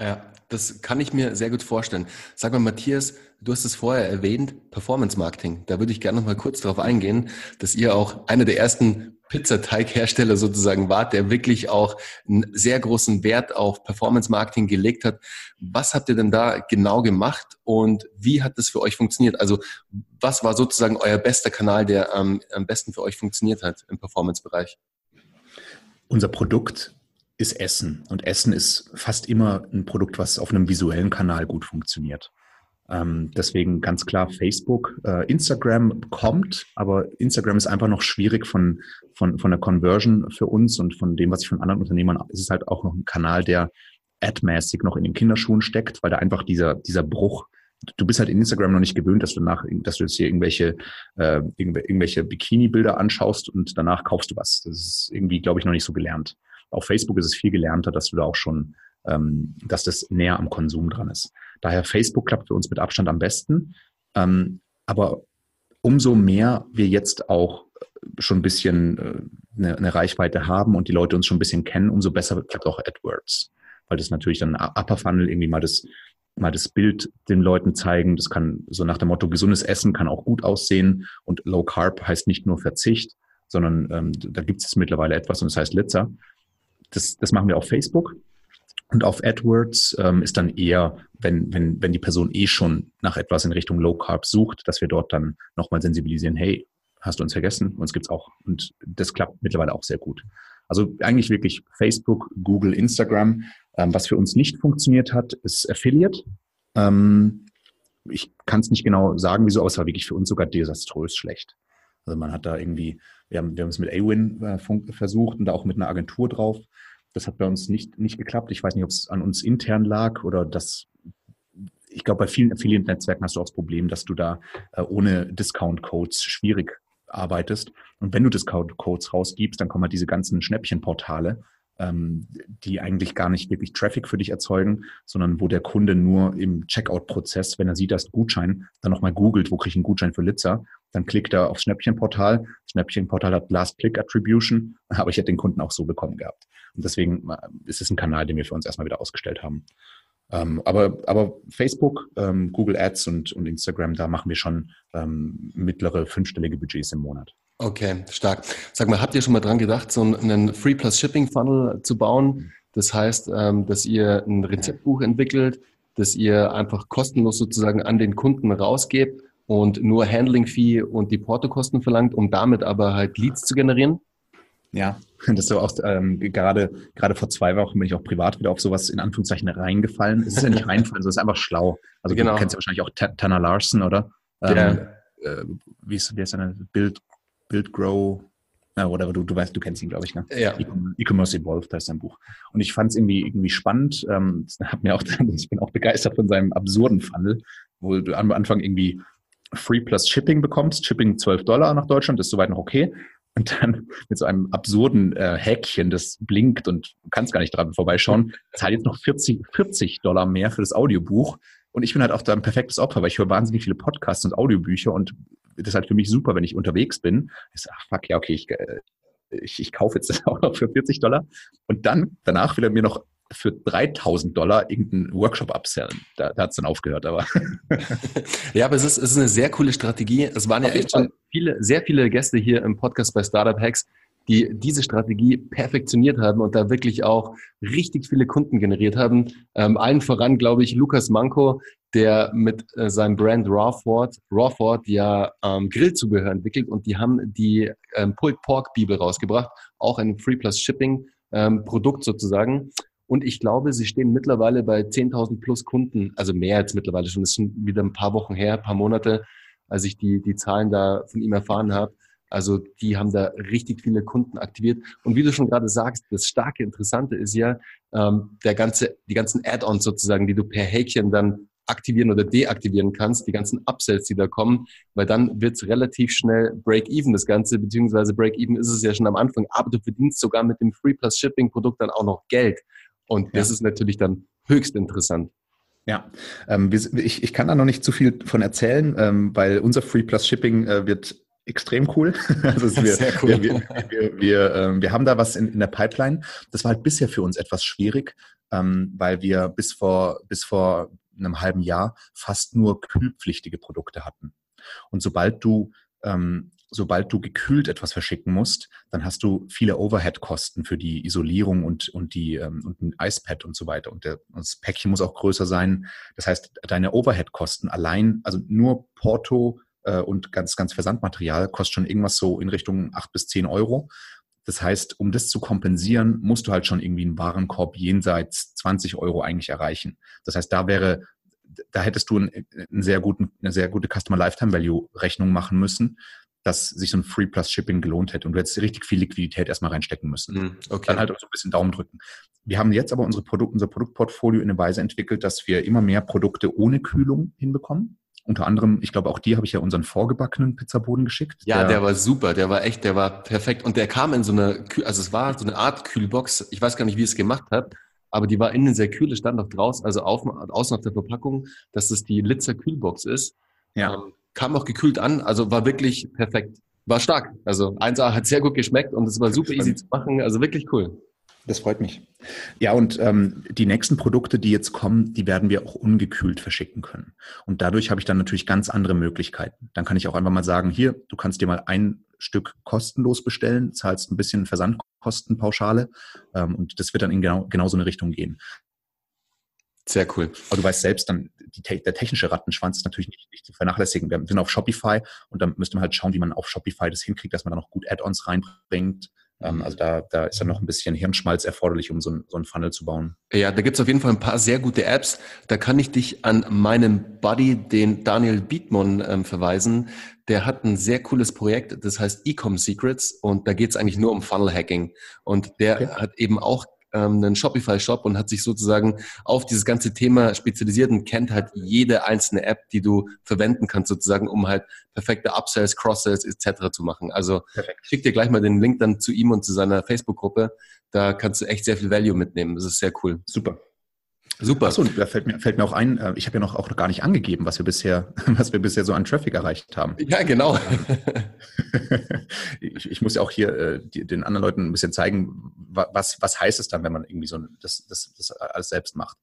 Ja, das kann ich mir sehr gut vorstellen. Sag mal, Matthias, du hast es vorher erwähnt, Performance Marketing. Da würde ich gerne noch mal kurz darauf eingehen, dass ihr auch einer der ersten Pizzateighersteller sozusagen wart, der wirklich auch einen sehr großen Wert auf Performance Marketing gelegt hat. Was habt ihr denn da genau gemacht und wie hat das für euch funktioniert? Also was war sozusagen euer bester Kanal, der ähm, am besten für euch funktioniert hat im Performance-Bereich? Unser Produkt ist Essen. Und Essen ist fast immer ein Produkt, was auf einem visuellen Kanal gut funktioniert. Ähm, deswegen ganz klar Facebook. Äh, Instagram kommt, aber Instagram ist einfach noch schwierig von, von, von der Conversion für uns und von dem, was ich von anderen Unternehmern, ist es halt auch noch ein Kanal, der admäßig noch in den Kinderschuhen steckt, weil da einfach dieser, dieser Bruch du bist halt in Instagram noch nicht gewöhnt, dass du nach, dass du jetzt hier irgendwelche, äh, irgendwelche Bikini-Bilder anschaust und danach kaufst du was. Das ist irgendwie, glaube ich, noch nicht so gelernt. Auf Facebook ist es viel gelernter, dass du da auch schon, ähm, dass das näher am Konsum dran ist. Daher Facebook klappt für uns mit Abstand am besten. Ähm, aber umso mehr wir jetzt auch schon ein bisschen äh, eine, eine Reichweite haben und die Leute uns schon ein bisschen kennen, umso besser klappt auch AdWords. Weil das natürlich dann Upper Funnel irgendwie mal das, mal das Bild den Leuten zeigen. Das kann so nach dem Motto, gesundes Essen kann auch gut aussehen und Low Carb heißt nicht nur Verzicht, sondern ähm, da gibt es mittlerweile etwas und das heißt Litzer. Das, das machen wir auf Facebook. Und auf AdWords ähm, ist dann eher, wenn, wenn, wenn die Person eh schon nach etwas in Richtung Low Carb sucht, dass wir dort dann nochmal sensibilisieren, hey, hast du uns vergessen? Uns gibt's auch. Und das klappt mittlerweile auch sehr gut. Also eigentlich wirklich Facebook, Google, Instagram. Ähm, was für uns nicht funktioniert hat, ist Affiliate. Ähm, ich kann es nicht genau sagen, wieso, aber es war wirklich für uns sogar desaströs schlecht. Also man hat da irgendwie Wir haben, wir haben es mit Awin äh, versucht und da auch mit einer Agentur drauf. Das hat bei uns nicht, nicht geklappt. Ich weiß nicht, ob es an uns intern lag oder das ich glaube, bei vielen Affiliate-Netzwerken hast du auch das Problem, dass du da äh, ohne Discount-Codes schwierig arbeitest. Und wenn du Discount-Codes rausgibst, dann kommen halt diese ganzen Schnäppchenportale, ähm, die eigentlich gar nicht wirklich Traffic für dich erzeugen, sondern wo der Kunde nur im Checkout-Prozess, wenn er sieht, dass Gutschein, dann nochmal googelt, wo kriege ich einen Gutschein für Litzer, dann klickt er aufs Schnäppchenportal. Schnäppchenportal hat Last-Click-Attribution, aber ich hätte den Kunden auch so bekommen gehabt. Und deswegen äh, ist es ein Kanal, den wir für uns erstmal wieder ausgestellt haben. Ähm, aber, aber Facebook, ähm, Google Ads und, und Instagram, da machen wir schon ähm, mittlere fünfstellige Budgets im Monat. Okay, stark. Sag mal, habt ihr schon mal dran gedacht, so einen Free Plus Shipping Funnel zu bauen? Das heißt, ähm, dass ihr ein Rezeptbuch entwickelt, dass ihr einfach kostenlos sozusagen an den Kunden rausgebt und nur Handling Fee und die Portokosten verlangt, um damit aber halt Leads zu generieren? Ja, das ist so auch ähm, gerade gerade vor zwei Wochen bin ich auch privat wieder auf sowas in Anführungszeichen reingefallen. Es ist ja nicht reinfallen, sondern es ist einfach schlau. Also genau. du kennst ja wahrscheinlich auch Tanner Larson, oder? Ähm, ja. Äh, wie ist, wie ist seine Build, Build Grow? Na, oder du, du weißt, du kennst ihn, glaube ich, ne? Ja. E-Commerce Evolved heißt sein Buch. Und ich fand es irgendwie irgendwie spannend. Ähm, hat mir auch, ich bin auch begeistert von seinem absurden Funnel, wo du am Anfang irgendwie Free plus Shipping bekommst. Shipping 12 Dollar nach Deutschland, ist soweit noch okay und dann mit so einem absurden äh, Häkchen, das blinkt und du kannst gar nicht dran vorbeischauen, zahlt jetzt noch 40, 40 Dollar mehr für das Audiobuch. Und ich bin halt auch da ein perfektes Opfer, weil ich höre wahnsinnig viele Podcasts und Audiobücher und das ist halt für mich super, wenn ich unterwegs bin. Ich sage, ach fuck, ja, okay, ich, äh, ich, ich kaufe jetzt das auch noch für 40 Dollar. Und dann, danach will er mir noch für 3000 Dollar irgendeinen Workshop absellen. Da, da hat es dann aufgehört, aber. ja, aber es ist, es ist eine sehr coole Strategie. Es waren ja echt schon viele, sehr viele Gäste hier im Podcast bei Startup Hacks, die diese Strategie perfektioniert haben und da wirklich auch richtig viele Kunden generiert haben. Ähm, allen voran, glaube ich, Lukas Manko, der mit äh, seinem Brand Rawford, Rawford ja ähm, Grillzubehör entwickelt und die haben die ähm, Pulled Pork Bibel rausgebracht, auch ein Free Plus Shipping ähm, Produkt sozusagen. Und ich glaube, sie stehen mittlerweile bei 10.000 plus Kunden, also mehr jetzt mittlerweile schon. Das ist schon wieder ein paar Wochen her, ein paar Monate, als ich die, die Zahlen da von ihm erfahren habe. Also die haben da richtig viele Kunden aktiviert. Und wie du schon gerade sagst, das starke Interessante ist ja, ähm, der ganze, die ganzen Add-ons sozusagen, die du per Häkchen dann aktivieren oder deaktivieren kannst, die ganzen Upsells, die da kommen, weil dann wird's relativ schnell Break-Even, das Ganze, beziehungsweise Break-Even ist es ja schon am Anfang, aber du verdienst sogar mit dem Free Plus Shipping Produkt dann auch noch Geld. Und das ja. ist natürlich dann höchst interessant. Ja, ähm, ich, ich kann da noch nicht zu viel von erzählen, ähm, weil unser Free Plus Shipping äh, wird extrem cool. also wir, Sehr cool. Wir, wir, wir, wir, ähm, wir haben da was in, in der Pipeline. Das war halt bisher für uns etwas schwierig, ähm, weil wir bis vor, bis vor einem halben Jahr fast nur kühlpflichtige Produkte hatten. Und sobald du ähm, sobald du gekühlt etwas verschicken musst, dann hast du viele Overhead-Kosten für die Isolierung und, und, die, ähm, und ein Eispad und so weiter. Und, das Päckchen muss auch größer sein. Das heißt, deine Overhead-Kosten allein, also nur Porto äh, und ganz, ganz Versandmaterial kostet schon irgendwas so in Richtung acht bis zehn Euro. Das heißt, um das zu kompensieren, musst du halt schon irgendwie einen Warenkorb jenseits 20 Euro eigentlich erreichen. Das heißt, da wäre da hättest du einen, einen sehr guten, eine sehr gute Customer Lifetime Value Rechnung machen müssen dass sich so ein Free Plus Shipping gelohnt hätte und du hättest richtig viel Liquidität erstmal reinstecken müssen. Hm, okay. Dann halt auch so ein bisschen Daumen drücken. Wir haben jetzt aber unsere Produkt, unser Produktportfolio in eine Weise entwickelt, dass wir immer mehr Produkte ohne Kühlung hinbekommen. Unter anderem, ich glaube, auch dir habe ich ja unseren vorgebackenen Pizzaboden geschickt. Ja, der, der, war super, der war echt, der war perfekt. Und der kam in so eine, also es war so eine Art Kühlbox. Ich weiß gar nicht, wie es gemacht hat, aber die war innen sehr kühl. Es stand noch draußen, also auf, außen auf der Verpackung, dass das die Litzer Kühlbox ist. Ja. Ähm, kam auch gekühlt an, also war wirklich perfekt. War stark. Also 1A hat sehr gut geschmeckt und es war super easy zu machen, also wirklich cool. Das freut mich. Ja, und ähm, die nächsten Produkte, die jetzt kommen, die werden wir auch ungekühlt verschicken können. Und dadurch habe ich dann natürlich ganz andere Möglichkeiten. Dann kann ich auch einfach mal sagen, hier, du kannst dir mal ein Stück kostenlos bestellen, zahlst ein bisschen Versandkostenpauschale ähm, und das wird dann in genau, genau so eine Richtung gehen. Sehr cool. Aber du weißt selbst, dann die, der technische Rattenschwanz ist natürlich nicht, nicht zu vernachlässigen. Wir sind auf Shopify und dann müsste man halt schauen, wie man auf Shopify das hinkriegt, dass man da noch gut Add-ons reinbringt. Ähm, also da, da ist dann noch ein bisschen Hirnschmalz erforderlich, um so, ein, so einen Funnel zu bauen. Ja, da gibt's auf jeden Fall ein paar sehr gute Apps. Da kann ich dich an meinen Buddy, den Daniel Bietmon, ähm, verweisen. Der hat ein sehr cooles Projekt, das heißt Ecom Secrets und da geht's eigentlich nur um Funnel Hacking. Und der okay. hat eben auch ähm, einen Shopify-Shop und hat sich sozusagen auf dieses ganze Thema spezialisiert und kennt halt jede einzelne App, die du verwenden kannst, sozusagen, um halt perfekte Upsells, Cross-Sells etc. zu machen. Also Perfekt. schick dir gleich mal den Link dann zu ihm und zu seiner Facebook-Gruppe. Da kannst du echt sehr viel Value mitnehmen. Das ist sehr cool. Super. Super. Achso, da fällt mir, fällt mir auch ein, äh, ich habe ja noch auch noch gar nicht angegeben, was wir bisher, was wir bisher so an Traffic erreicht haben. Ja, genau. ich, ich muss ja auch hier äh, die, den anderen Leuten ein bisschen zeigen, was, was heißt es dann, wenn man irgendwie so das, das, das alles selbst macht.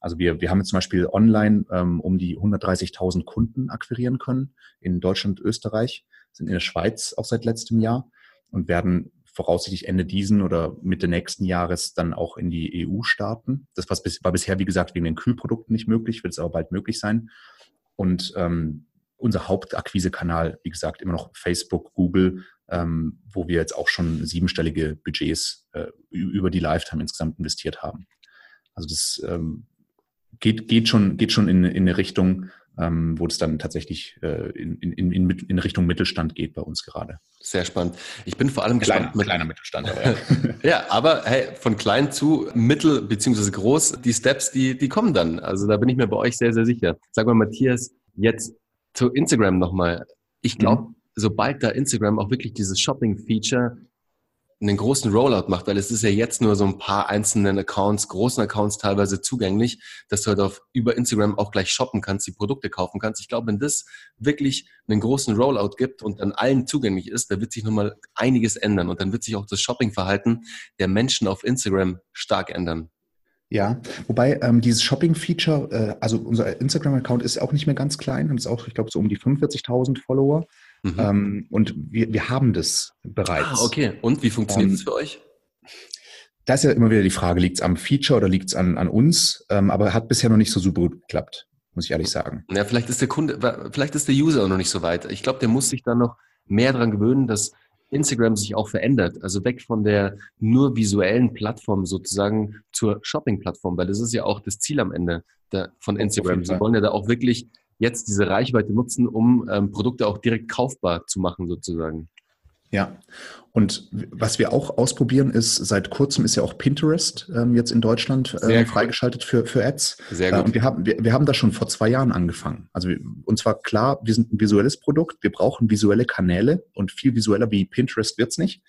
Also wir, wir haben jetzt zum Beispiel online ähm, um die 130.000 Kunden akquirieren können in Deutschland, Österreich, sind in der Schweiz auch seit letztem Jahr und werden voraussichtlich Ende diesen oder Mitte nächsten Jahres dann auch in die EU starten. Das war bisher, wie gesagt, wegen den Kühlprodukten nicht möglich, wird es aber bald möglich sein. Und ähm, unser Hauptakquisekanal, wie gesagt, immer noch Facebook, Google, ähm, wo wir jetzt auch schon siebenstellige Budgets äh, über die Lifetime insgesamt investiert haben. Also das ähm, geht, geht schon, geht schon in, in eine Richtung, ähm, wo es dann tatsächlich äh, in, in, in, in Richtung Mittelstand geht bei uns gerade. Sehr spannend. Ich bin vor allem Klein, gespannt. Mit, kleiner Mittelstand, aber ja. ja, aber hey, von klein zu mittel beziehungsweise groß, die Steps, die, die kommen dann. Also da bin ich mir bei euch sehr, sehr sicher. Sag mal, Matthias, jetzt zu Instagram nochmal. Ich glaube, mhm. sobald da Instagram auch wirklich dieses Shopping-Feature einen großen Rollout macht, weil es ist ja jetzt nur so ein paar einzelnen Accounts, großen Accounts teilweise zugänglich, dass du halt auf, über Instagram auch gleich shoppen kannst, die Produkte kaufen kannst. Ich glaube, wenn das wirklich einen großen Rollout gibt und dann allen zugänglich ist, da wird sich nochmal einiges ändern und dann wird sich auch das Shoppingverhalten der Menschen auf Instagram stark ändern. Ja, wobei ähm, dieses Shopping-Feature, äh, also unser Instagram-Account ist auch nicht mehr ganz klein, haben es auch, ich glaube, so um die 45.000 Follower. Mhm. Ähm, und wir, wir haben das bereits. Ah, okay. Und wie funktioniert ähm, es für euch? Da ist ja immer wieder die Frage, liegt es am Feature oder liegt es an, an uns? Ähm, aber hat bisher noch nicht so super gut geklappt, muss ich ehrlich sagen. Ja, vielleicht ist der Kunde, vielleicht ist der User auch noch nicht so weit. Ich glaube, der muss sich da noch mehr dran gewöhnen, dass Instagram sich auch verändert. Also weg von der nur visuellen Plattform sozusagen zur Shopping-Plattform, weil das ist ja auch das Ziel am Ende der, von Instagram. Sie wollen ja da auch wirklich jetzt diese Reichweite nutzen, um ähm, Produkte auch direkt kaufbar zu machen, sozusagen. Ja, und was wir auch ausprobieren ist, seit kurzem ist ja auch Pinterest ähm, jetzt in Deutschland äh, freigeschaltet für, für Ads. Sehr gut. Äh, und wir haben, wir, wir haben das schon vor zwei Jahren angefangen. Also und zwar klar, wir sind ein visuelles Produkt, wir brauchen visuelle Kanäle und viel visueller wie Pinterest wird's nicht.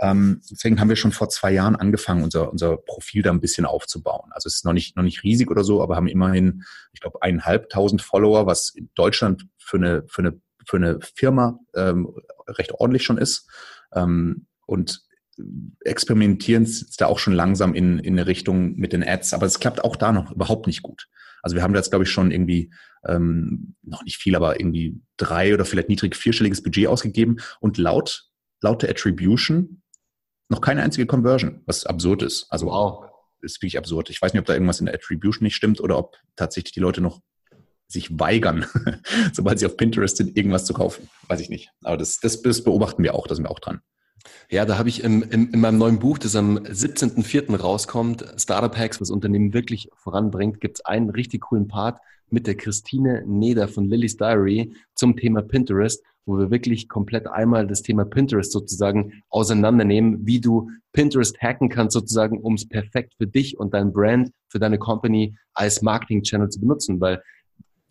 Ähm, deswegen haben wir schon vor zwei Jahren angefangen, unser, unser Profil da ein bisschen aufzubauen. Also es ist noch nicht, noch nicht riesig oder so, aber haben immerhin, ich glaube, eineinhalbtausend Follower, was in Deutschland für eine, für eine, für eine Firma ähm, recht ordentlich schon ist. Ähm, und experimentieren da auch schon langsam in, in eine Richtung mit den Ads, aber es klappt auch da noch überhaupt nicht gut. Also wir haben da jetzt, glaube ich, schon irgendwie ähm, noch nicht viel, aber irgendwie drei oder vielleicht niedrig vierstelliges Budget ausgegeben und laut laut der Attribution noch keine einzige Conversion, was absurd ist. Also wow. ist wirklich absurd. Ich weiß nicht, ob da irgendwas in der Attribution nicht stimmt oder ob tatsächlich die Leute noch sich weigern, sobald sie auf Pinterest sind, irgendwas zu kaufen. Weiß ich nicht. Aber das, das, das beobachten wir auch, da sind wir auch dran. Ja, da habe ich im, im, in meinem neuen Buch, das am 17.04. rauskommt, Startup Hacks, was Unternehmen wirklich voranbringt, gibt es einen richtig coolen Part mit der Christine Neder von Lily's Diary zum Thema Pinterest wo wir wirklich komplett einmal das Thema Pinterest sozusagen auseinandernehmen, wie du Pinterest hacken kannst sozusagen, um es perfekt für dich und dein Brand, für deine Company als Marketing-Channel zu benutzen, weil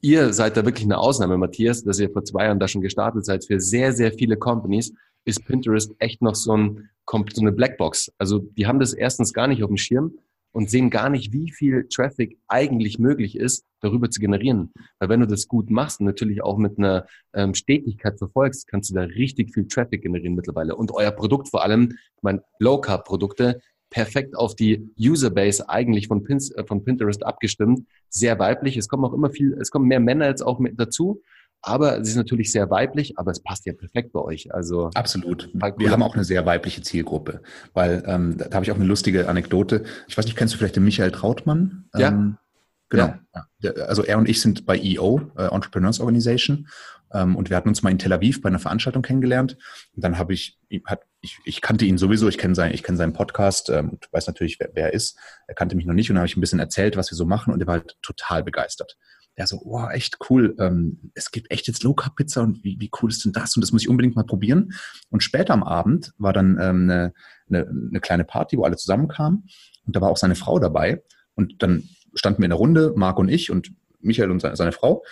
ihr seid da wirklich eine Ausnahme, Matthias, dass ihr vor zwei Jahren da schon gestartet seid. Für sehr, sehr viele Companies ist Pinterest echt noch so, ein, so eine Blackbox. Also die haben das erstens gar nicht auf dem Schirm und sehen gar nicht, wie viel Traffic eigentlich möglich ist, darüber zu generieren. Weil wenn du das gut machst und natürlich auch mit einer ähm, Stetigkeit verfolgst, kannst du da richtig viel Traffic generieren mittlerweile. Und euer Produkt vor allem, ich meine, Low-Carb-Produkte, perfekt auf die Userbase eigentlich von, Pin äh, von Pinterest abgestimmt, sehr weiblich. Es kommen auch immer viel, es kommen mehr Männer jetzt auch mit dazu. Aber sie ist natürlich sehr weiblich, aber es passt ja perfekt bei euch. Also absolut. Wir haben auch eine sehr weibliche Zielgruppe, weil ähm, da, da habe ich auch eine lustige Anekdote. Ich weiß nicht, kennst du vielleicht den Michael Trautmann? Ja. Ähm, genau. Ja. Also er und ich sind bei EO, äh, Entrepreneurs Organization, ähm, und wir hatten uns mal in Tel Aviv bei einer Veranstaltung kennengelernt. Und dann habe ich, hat ich, ich kannte ihn sowieso, ich kenne sein, ich kenne seinen Podcast, ähm, weiß natürlich, wer, wer er ist. Er kannte mich noch nicht und habe ich ein bisschen erzählt, was wir so machen und er war halt total begeistert. Der so, wow, echt cool. Ähm, es gibt echt jetzt Low Carb Pizza und wie, wie cool ist denn das? Und das muss ich unbedingt mal probieren. Und später am Abend war dann ähm, eine, eine, eine kleine Party, wo alle zusammenkamen und da war auch seine Frau dabei. Und dann standen wir in der Runde, Marc und ich und Michael und seine, seine Frau.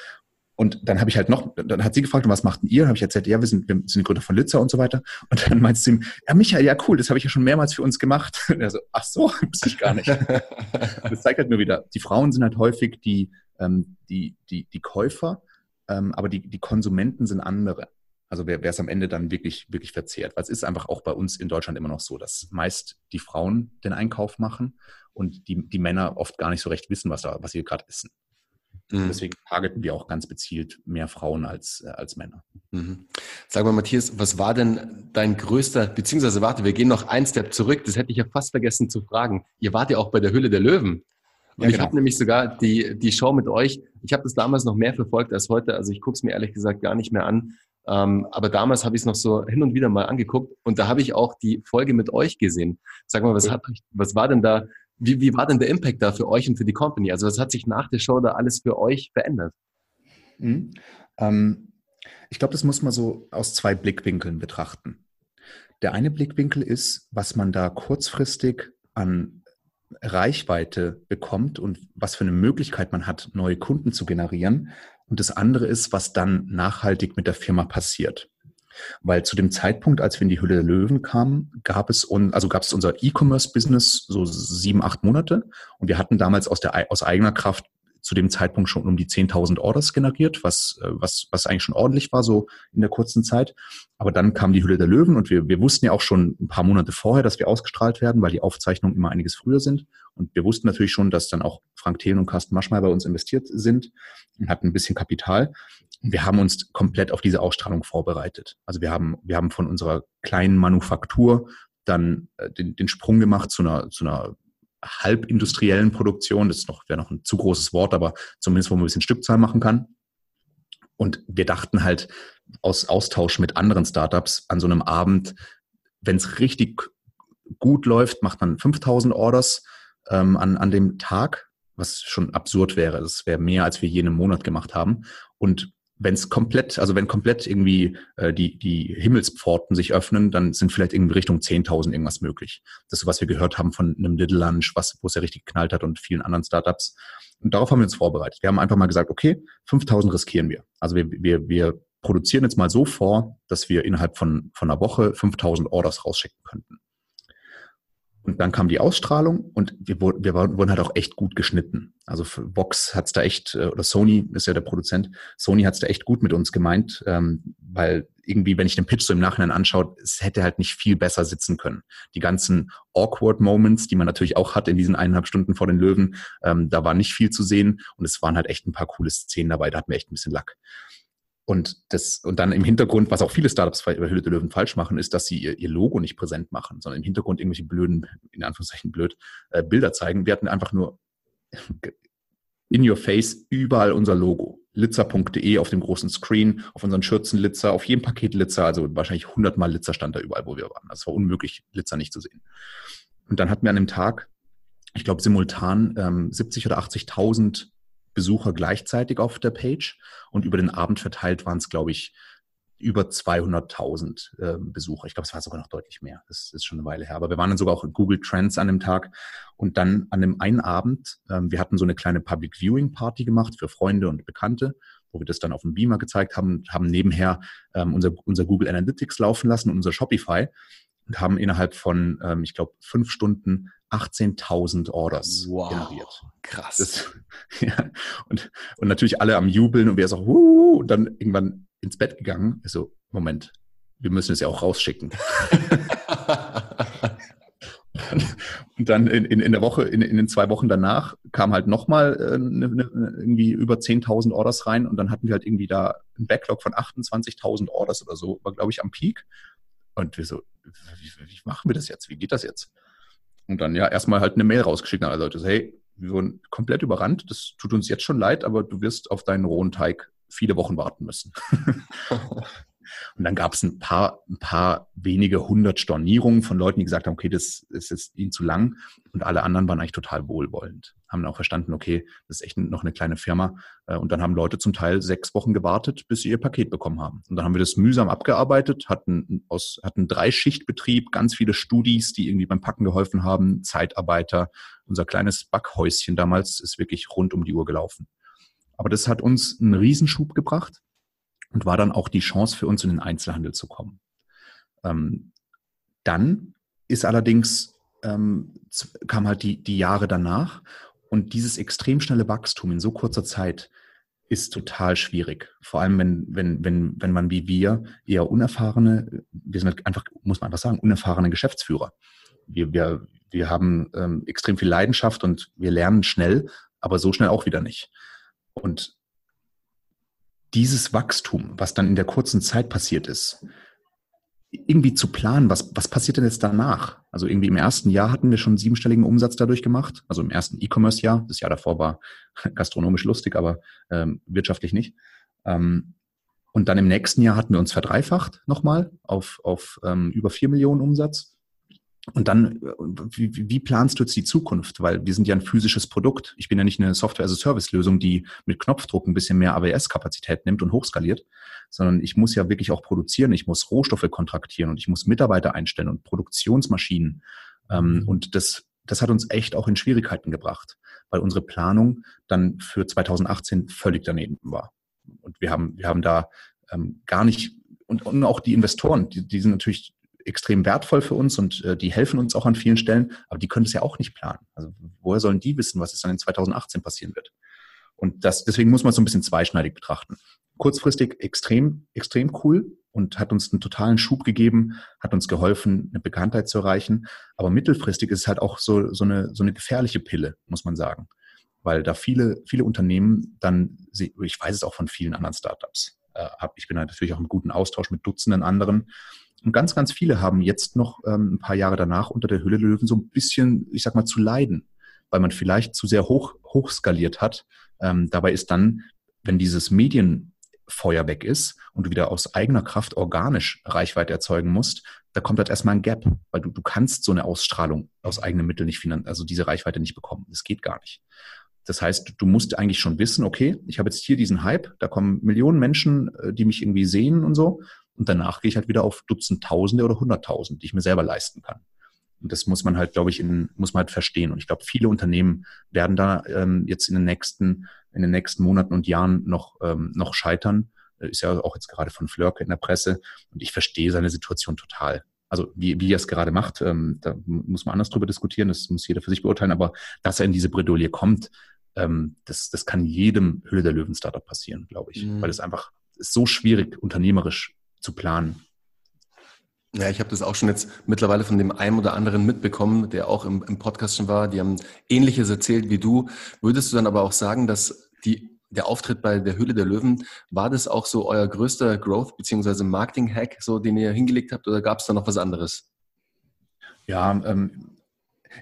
Und dann habe ich halt noch, dann hat sie gefragt, was macht denn ihr? Habe ich erzählt, ja, wir sind, wir sind die Gründer von Litzer und so weiter. Und dann meinte sie ihm, ja, Michael, ja, cool, das habe ich ja schon mehrmals für uns gemacht. Und er so, ach so, wusste ich gar nicht. das zeigt halt nur wieder, die Frauen sind halt häufig die, ähm, die, die, die Käufer, ähm, aber die, die Konsumenten sind andere. Also wer, es am Ende dann wirklich, wirklich verzehrt. Weil es ist einfach auch bei uns in Deutschland immer noch so, dass meist die Frauen den Einkauf machen und die, die Männer oft gar nicht so recht wissen, was, da, was sie gerade essen. Mhm. Deswegen targeten wir auch ganz bezielt mehr Frauen als, äh, als Männer. Mhm. Sag mal, Matthias, was war denn dein größter, beziehungsweise warte, wir gehen noch ein Step zurück, das hätte ich ja fast vergessen zu fragen. Ihr wart ja auch bei der Hülle der Löwen. Und ja, ich genau. habe nämlich sogar die, die Show mit euch, ich habe das damals noch mehr verfolgt als heute, also ich gucke es mir ehrlich gesagt gar nicht mehr an. Ähm, aber damals habe ich es noch so hin und wieder mal angeguckt und da habe ich auch die Folge mit euch gesehen. Sag mal, was, hat, was war denn da wie, wie war denn der Impact da für euch und für die Company? Also was hat sich nach der Show da alles für euch verändert? Mhm. Ähm, ich glaube, das muss man so aus zwei Blickwinkeln betrachten. Der eine Blickwinkel ist, was man da kurzfristig an Reichweite bekommt und was für eine Möglichkeit man hat, neue Kunden zu generieren. Und das andere ist, was dann nachhaltig mit der Firma passiert. Weil zu dem Zeitpunkt, als wir in die Hülle der Löwen kamen, gab es, un, also gab es unser E-Commerce-Business so sieben, acht Monate. Und wir hatten damals aus, der, aus eigener Kraft zu dem Zeitpunkt schon um die 10.000 Orders generiert, was, äh, was, was eigentlich schon ordentlich war, so in der kurzen Zeit. Aber dann kam die Hülle der Löwen und wir, wir wussten ja auch schon ein paar Monate vorher, dass wir ausgestrahlt werden, weil die Aufzeichnungen immer einiges früher sind. Und wir wussten natürlich schon, dass dann auch Frank Thelen und Carsten Maschmeyer bei uns investiert sind und hatten ein bisschen Kapital. Wir haben uns komplett auf diese Ausstrahlung vorbereitet. Also wir haben, wir haben von unserer kleinen Manufaktur dann äh, den, den Sprung gemacht zu einer, zu einer halbindustriellen Produktion. Das noch, wäre noch ein zu großes Wort, aber zumindest, wo man ein bisschen Stückzahl machen kann. Und wir dachten halt aus Austausch mit anderen Startups an so einem Abend, wenn es richtig gut läuft, macht man 5000 Orders ähm, an, an dem Tag, was schon absurd wäre. Das wäre mehr, als wir je in Monat gemacht haben. Und wenn es komplett, also wenn komplett irgendwie äh, die, die Himmelspforten sich öffnen, dann sind vielleicht irgendwie Richtung 10.000 irgendwas möglich. Das ist so, was wir gehört haben von einem Little Lunch, was, wo es ja richtig geknallt hat und vielen anderen Startups. Und darauf haben wir uns vorbereitet. Wir haben einfach mal gesagt, okay, 5.000 riskieren wir. Also wir, wir, wir produzieren jetzt mal so vor, dass wir innerhalb von, von einer Woche 5.000 Orders rausschicken könnten. Und dann kam die Ausstrahlung und wir, wir wurden halt auch echt gut geschnitten. Also Vox hat's da echt, äh, oder Sony ist ja der Produzent, Sony hat's da echt gut mit uns gemeint, ähm, weil irgendwie, wenn ich den Pitch so im Nachhinein anschaue, es hätte halt nicht viel besser sitzen können. Die ganzen awkward Moments, die man natürlich auch hat in diesen eineinhalb Stunden vor den Löwen, ähm, da war nicht viel zu sehen und es waren halt echt ein paar coole Szenen dabei, da hatten wir echt ein bisschen Lack. Und, das, und dann im Hintergrund, was auch viele Startups bei Hülle der Löwen falsch machen, ist, dass sie ihr, ihr, Logo nicht präsent machen, sondern im Hintergrund irgendwelche blöden, in Anführungszeichen blöd, äh, Bilder zeigen. Wir hatten einfach nur in your face überall unser Logo. Litzer.de auf dem großen Screen, auf unseren Schürzen Litzer, auf jedem Paket Litzer, also wahrscheinlich hundertmal Litzer stand da überall, wo wir waren. Also es war unmöglich, Litzer nicht zu sehen. Und dann hatten wir an dem Tag, ich glaube, simultan ähm, 70 oder 80.000 Besucher gleichzeitig auf der Page und über den Abend verteilt waren es, glaube ich, über 200.000 äh, Besucher. Ich glaube, es war sogar noch deutlich mehr. Das ist schon eine Weile her. Aber wir waren dann sogar auch in Google Trends an dem Tag. Und dann an dem einen Abend, ähm, wir hatten so eine kleine Public Viewing Party gemacht für Freunde und Bekannte, wo wir das dann auf dem Beamer gezeigt haben, haben nebenher ähm, unser, unser Google Analytics laufen lassen und unser Shopify und haben innerhalb von, ähm, ich glaube, fünf Stunden 18.000 Orders wow, generiert. Krass. Das, ja, und, und natürlich alle am Jubeln und wir so, uh, und dann irgendwann ins Bett gegangen. Ich so, Moment, wir müssen es ja auch rausschicken. und dann in, in, in der Woche, in, in den zwei Wochen danach kam halt nochmal äh, ne, ne, irgendwie über 10.000 Orders rein und dann hatten wir halt irgendwie da ein Backlog von 28.000 Orders oder so, war glaube ich am Peak. Und wir so, wie, wie machen wir das jetzt? Wie geht das jetzt? Und dann ja erstmal halt eine Mail rausgeschickt an alle Leute. Hey, wir wurden komplett überrannt. Das tut uns jetzt schon leid, aber du wirst auf deinen rohen Teig viele Wochen warten müssen. Und dann gab es ein paar, ein paar wenige hundert Stornierungen von Leuten, die gesagt haben, okay, das, ist ihnen zu lang. Und alle anderen waren eigentlich total wohlwollend, haben auch verstanden, okay, das ist echt noch eine kleine Firma. Äh, und dann haben Leute zum Teil sechs Wochen gewartet, bis sie ihr Paket bekommen haben. Und dann haben wir das mühsam abgearbeitet, hatten aus, hatten Dreischichtbetrieb, ganz viele Studis, die irgendwie beim Packen geholfen haben, Zeitarbeiter. Unser kleines Backhäuschen damals ist wirklich rund um die Uhr gelaufen. Aber das hat uns einen Riesenschub gebracht und war dann auch die Chance für uns in den Einzelhandel zu kommen. Ähm, dann ist allerdings, ähm, kam halt die, die Jahre danach und dieses extrem schnelle Wachstum in so kurzer Zeit ist total schwierig. Vor allem, wenn, wenn, wenn, wenn man wie wir eher unerfahrene, wir sind halt einfach, muss man einfach sagen, unerfahrene Geschäftsführer. Wir, wir, wir haben ähm, extrem viel Leidenschaft und wir lernen schnell, aber so schnell auch wieder nicht. Und dieses Wachstum, was dann in der kurzen Zeit passiert ist, irgendwie zu planen, was, was passiert denn jetzt danach? Also irgendwie im ersten Jahr hatten wir schon siebenstelligen Umsatz dadurch gemacht, also im ersten E-Commerce-Jahr. Das Jahr davor war gastronomisch lustig, aber ähm, wirtschaftlich nicht. Ähm, und dann im nächsten Jahr hatten wir uns verdreifacht nochmal auf, auf ähm, über vier Millionen Umsatz. Und dann, wie, wie planst du jetzt die Zukunft? Weil wir sind ja ein physisches Produkt. Ich bin ja nicht eine Software-as-a-Service-Lösung, die mit Knopfdruck ein bisschen mehr AWS-Kapazität nimmt und hochskaliert, sondern ich muss ja wirklich auch produzieren. Ich muss Rohstoffe kontraktieren und ich muss Mitarbeiter einstellen und Produktionsmaschinen. Ähm, mhm. und das, das hat uns echt auch in Schwierigkeiten gebracht, weil unsere Planung dann für 2018 völlig daneben war. Und wir haben, wir haben da ähm, gar nicht, und, und auch die Investoren, die, die sind natürlich extrem wertvoll für uns und äh, die helfen uns auch an vielen Stellen, aber die können es ja auch nicht planen. Also woher sollen die wissen, was es dann in 2018 passieren wird? Und das, deswegen muss man es so ein bisschen zweischneidig betrachten. Kurzfristig extrem, extrem cool und hat uns einen totalen Schub gegeben, hat uns geholfen, eine Bekanntheit zu erreichen. Aber mittelfristig ist es halt auch so, so, eine, so eine gefährliche Pille, muss man sagen. Weil da viele, viele Unternehmen dann, ich weiß es auch von vielen anderen Startups, äh, ich bin natürlich auch im guten Austausch mit Dutzenden anderen, und ganz, ganz viele haben jetzt noch ähm, ein paar Jahre danach unter der Hülle Löwen so ein bisschen, ich sag mal, zu leiden, weil man vielleicht zu sehr hoch, hoch skaliert hat. Ähm, dabei ist dann, wenn dieses Medienfeuer weg ist und du wieder aus eigener Kraft organisch Reichweite erzeugen musst, da kommt halt erstmal ein Gap, weil du, du kannst so eine Ausstrahlung aus eigenen Mitteln nicht finanzieren, also diese Reichweite nicht bekommen. Das geht gar nicht. Das heißt, du musst eigentlich schon wissen, okay, ich habe jetzt hier diesen Hype, da kommen Millionen Menschen, äh, die mich irgendwie sehen und so. Und danach gehe ich halt wieder auf Dutzend Tausende oder Hunderttausend, die ich mir selber leisten kann. Und das muss man halt, glaube ich, in, muss man halt verstehen. Und ich glaube, viele Unternehmen werden da ähm, jetzt in den nächsten, in den nächsten Monaten und Jahren noch, ähm, noch scheitern. Äh, ist ja auch jetzt gerade von Flörke in der Presse. Und ich verstehe seine Situation total. Also wie, wie er es gerade macht, ähm, da muss man anders drüber diskutieren, das muss jeder für sich beurteilen, aber dass er in diese Bredouille kommt, ähm, das, das kann jedem Hülle der Löwen-Startup passieren, glaube ich. Mhm. Weil es einfach ist so schwierig, unternehmerisch zu planen. Ja, ich habe das auch schon jetzt mittlerweile von dem einen oder anderen mitbekommen, der auch im, im Podcast schon war. Die haben Ähnliches erzählt wie du. Würdest du dann aber auch sagen, dass die, der Auftritt bei der Höhle der Löwen, war das auch so euer größter Growth- bzw. Marketing-Hack, so den ihr hingelegt habt, oder gab es da noch was anderes? Ja, ähm,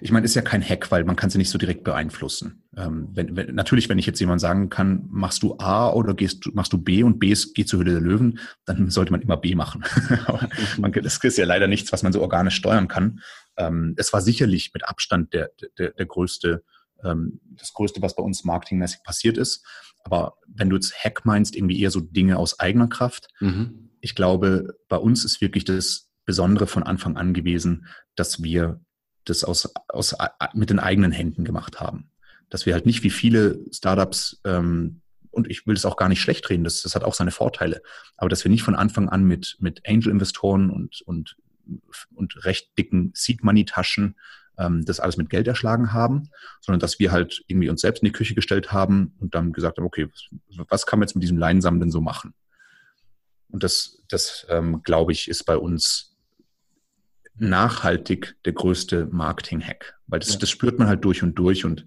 ich meine, ist ja kein Hack, weil man kann sie nicht so direkt beeinflussen. Ähm, wenn, wenn, natürlich, wenn ich jetzt jemand sagen kann, machst du A oder gehst, machst du B und B ist, geht zur Höhle der Löwen, dann sollte man immer B machen. Aber man, das ist ja leider nichts, was man so organisch steuern kann. Ähm, es war sicherlich mit Abstand der, der, der größte, ähm, das größte, was bei uns marketingmäßig passiert ist. Aber wenn du jetzt Hack meinst, irgendwie eher so Dinge aus eigener Kraft. Mhm. Ich glaube, bei uns ist wirklich das Besondere von Anfang an gewesen, dass wir das aus, aus, mit den eigenen Händen gemacht haben. Dass wir halt nicht wie viele Startups, ähm, und ich will das auch gar nicht schlecht reden, das, das hat auch seine Vorteile, aber dass wir nicht von Anfang an mit, mit Angel-Investoren und, und, und recht dicken Seed-Money-Taschen ähm, das alles mit Geld erschlagen haben, sondern dass wir halt irgendwie uns selbst in die Küche gestellt haben und dann gesagt haben, okay, was, was kann man jetzt mit diesem Leinsamen denn so machen? Und das, das ähm, glaube ich, ist bei uns nachhaltig der größte Marketing-Hack. Weil das, ja. das spürt man halt durch und durch und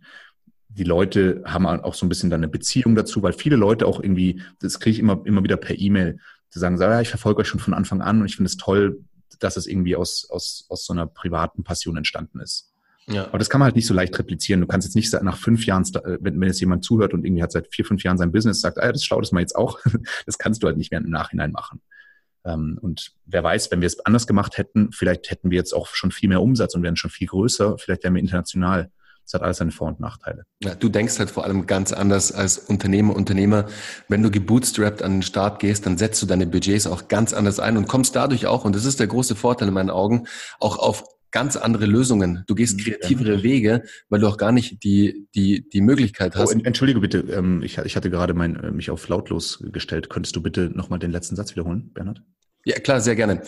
die Leute haben auch so ein bisschen dann eine Beziehung dazu, weil viele Leute auch irgendwie, das kriege ich immer, immer wieder per E-Mail, die sagen, ja, ich verfolge euch schon von Anfang an und ich finde es toll, dass es irgendwie aus, aus, aus so einer privaten Passion entstanden ist. Ja. Aber das kann man halt nicht so leicht replizieren. Du kannst jetzt nicht nach fünf Jahren, wenn, wenn jetzt jemand zuhört und irgendwie hat seit vier, fünf Jahren sein Business, sagt, ah das schlau das mal jetzt auch, das kannst du halt nicht mehr im Nachhinein machen. Ähm, und wer weiß, wenn wir es anders gemacht hätten, vielleicht hätten wir jetzt auch schon viel mehr Umsatz und wären schon viel größer, vielleicht wären wir international. Das hat alles seine Vor- und Nachteile. Ja, du denkst halt vor allem ganz anders als Unternehmer, Unternehmer. Wenn du gebootstrapped an den Start gehst, dann setzt du deine Budgets auch ganz anders ein und kommst dadurch auch, und das ist der große Vorteil in meinen Augen, auch auf ganz andere Lösungen. Du gehst mhm. kreativere Wege, weil du auch gar nicht die, die, die Möglichkeit hast. Oh, entschuldige bitte, ähm, ich, ich hatte gerade mein, äh, mich auf lautlos gestellt. Könntest du bitte nochmal den letzten Satz wiederholen, Bernhard? Ja, klar, sehr gerne.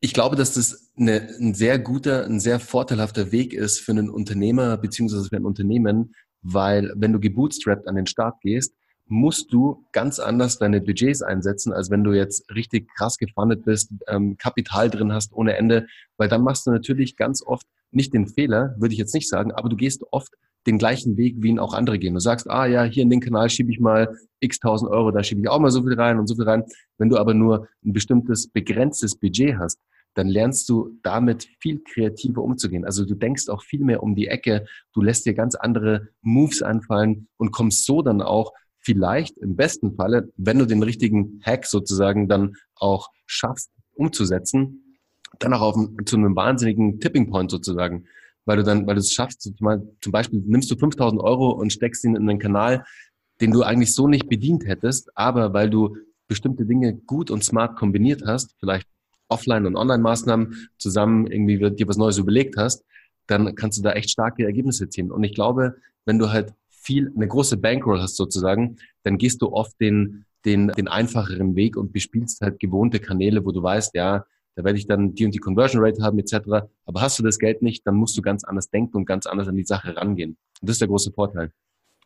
Ich glaube, dass das eine, ein sehr guter, ein sehr vorteilhafter Weg ist für einen Unternehmer beziehungsweise für ein Unternehmen, weil wenn du gebootstrapped an den Start gehst, musst du ganz anders deine Budgets einsetzen, als wenn du jetzt richtig krass gefundet bist, ähm, Kapital drin hast ohne Ende, weil dann machst du natürlich ganz oft nicht den Fehler, würde ich jetzt nicht sagen, aber du gehst oft den gleichen Weg, wie ihn auch andere gehen. Du sagst, ah ja, hier in den Kanal schiebe ich mal x tausend Euro, da schiebe ich auch mal so viel rein und so viel rein. Wenn du aber nur ein bestimmtes, begrenztes Budget hast, dann lernst du damit viel kreativer umzugehen. Also du denkst auch viel mehr um die Ecke, du lässt dir ganz andere Moves anfallen und kommst so dann auch vielleicht im besten Falle, wenn du den richtigen Hack sozusagen dann auch schaffst umzusetzen, dann auch auf, zu einem wahnsinnigen Tipping Point sozusagen, weil du dann, weil du es schaffst, zum Beispiel nimmst du 5000 Euro und steckst ihn in einen Kanal, den du eigentlich so nicht bedient hättest, aber weil du bestimmte Dinge gut und smart kombiniert hast, vielleicht Offline- und Online-Maßnahmen zusammen irgendwie dir was Neues überlegt hast, dann kannst du da echt starke Ergebnisse ziehen. Und ich glaube, wenn du halt viel, eine große Bankroll hast sozusagen, dann gehst du oft den, den, den einfacheren Weg und bespielst halt gewohnte Kanäle, wo du weißt, ja, da werde ich dann die und die Conversion Rate haben etc. Aber hast du das Geld nicht, dann musst du ganz anders denken und ganz anders an die Sache rangehen. Und das ist der große Vorteil.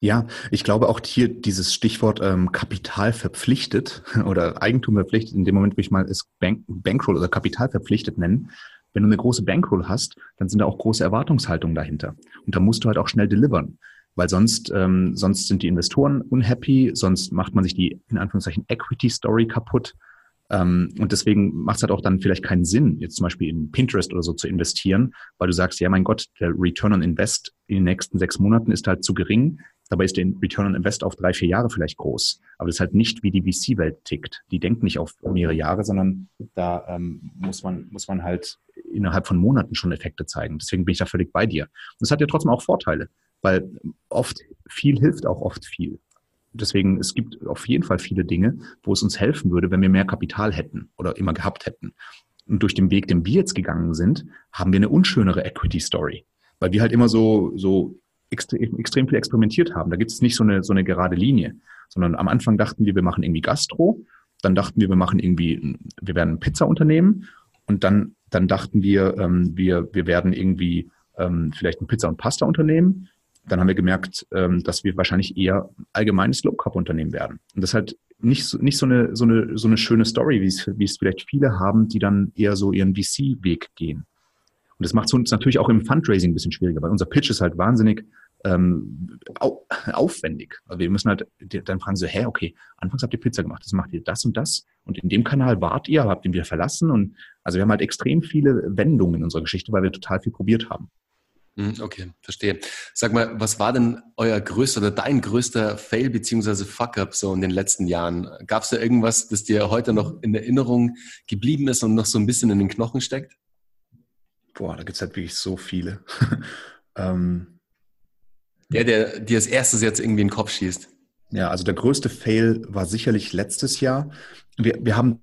Ja, ich glaube auch hier dieses Stichwort ähm, Kapital verpflichtet oder Eigentum verpflichtet, in dem Moment, wo ich mal es Bank, Bankroll oder Kapital verpflichtet nennen, wenn du eine große Bankroll hast, dann sind da auch große Erwartungshaltungen dahinter. Und da musst du halt auch schnell delivern weil sonst, ähm, sonst sind die Investoren unhappy, sonst macht man sich die, in Anführungszeichen, Equity Story kaputt. Ähm, und deswegen macht es halt auch dann vielleicht keinen Sinn, jetzt zum Beispiel in Pinterest oder so zu investieren, weil du sagst, ja, mein Gott, der Return on Invest in den nächsten sechs Monaten ist halt zu gering. Dabei ist der Return on Invest auf drei, vier Jahre vielleicht groß. Aber das ist halt nicht, wie die VC-Welt tickt. Die denkt nicht auf mehrere Jahre, sondern da ähm, muss, man, muss man halt innerhalb von Monaten schon Effekte zeigen. Deswegen bin ich da völlig bei dir. Und das hat ja trotzdem auch Vorteile. Weil oft viel hilft auch oft viel. Deswegen, es gibt auf jeden Fall viele Dinge, wo es uns helfen würde, wenn wir mehr Kapital hätten oder immer gehabt hätten. Und durch den Weg, den wir jetzt gegangen sind, haben wir eine unschönere Equity Story. Weil wir halt immer so, so extrem, extrem viel experimentiert haben. Da gibt es nicht so eine, so eine gerade Linie, sondern am Anfang dachten wir, wir machen irgendwie Gastro. Dann dachten wir, wir machen irgendwie, wir werden ein Pizza-Unternehmen. Und dann, dann dachten wir, ähm, wir, wir werden irgendwie ähm, vielleicht ein Pizza- und Pasta-Unternehmen dann haben wir gemerkt, ähm, dass wir wahrscheinlich eher allgemeines Low Carb Unternehmen werden. Und das ist halt nicht so, nicht so eine, so eine, so eine schöne Story, wie es vielleicht viele haben, die dann eher so ihren VC-Weg gehen. Und das macht es uns natürlich auch im Fundraising ein bisschen schwieriger, weil unser Pitch ist halt wahnsinnig ähm, au aufwendig. Also wir müssen halt dann fragen so, hä, okay, anfangs habt ihr Pizza gemacht, das macht ihr das und das und in dem Kanal wart ihr, habt ihn wieder verlassen und also wir haben halt extrem viele Wendungen in unserer Geschichte, weil wir total viel probiert haben. Hm, okay, verstehe. Sag mal, was war denn euer größter oder dein größter Fail beziehungsweise Fuck-up so in den letzten Jahren? Gab es da irgendwas, das dir heute noch in Erinnerung geblieben ist und noch so ein bisschen in den Knochen steckt? Boah, da gibt es halt wirklich so viele. ähm, der, der dir als erstes jetzt irgendwie in den Kopf schießt. Ja, also der größte Fail war sicherlich letztes Jahr. Wir, wir haben,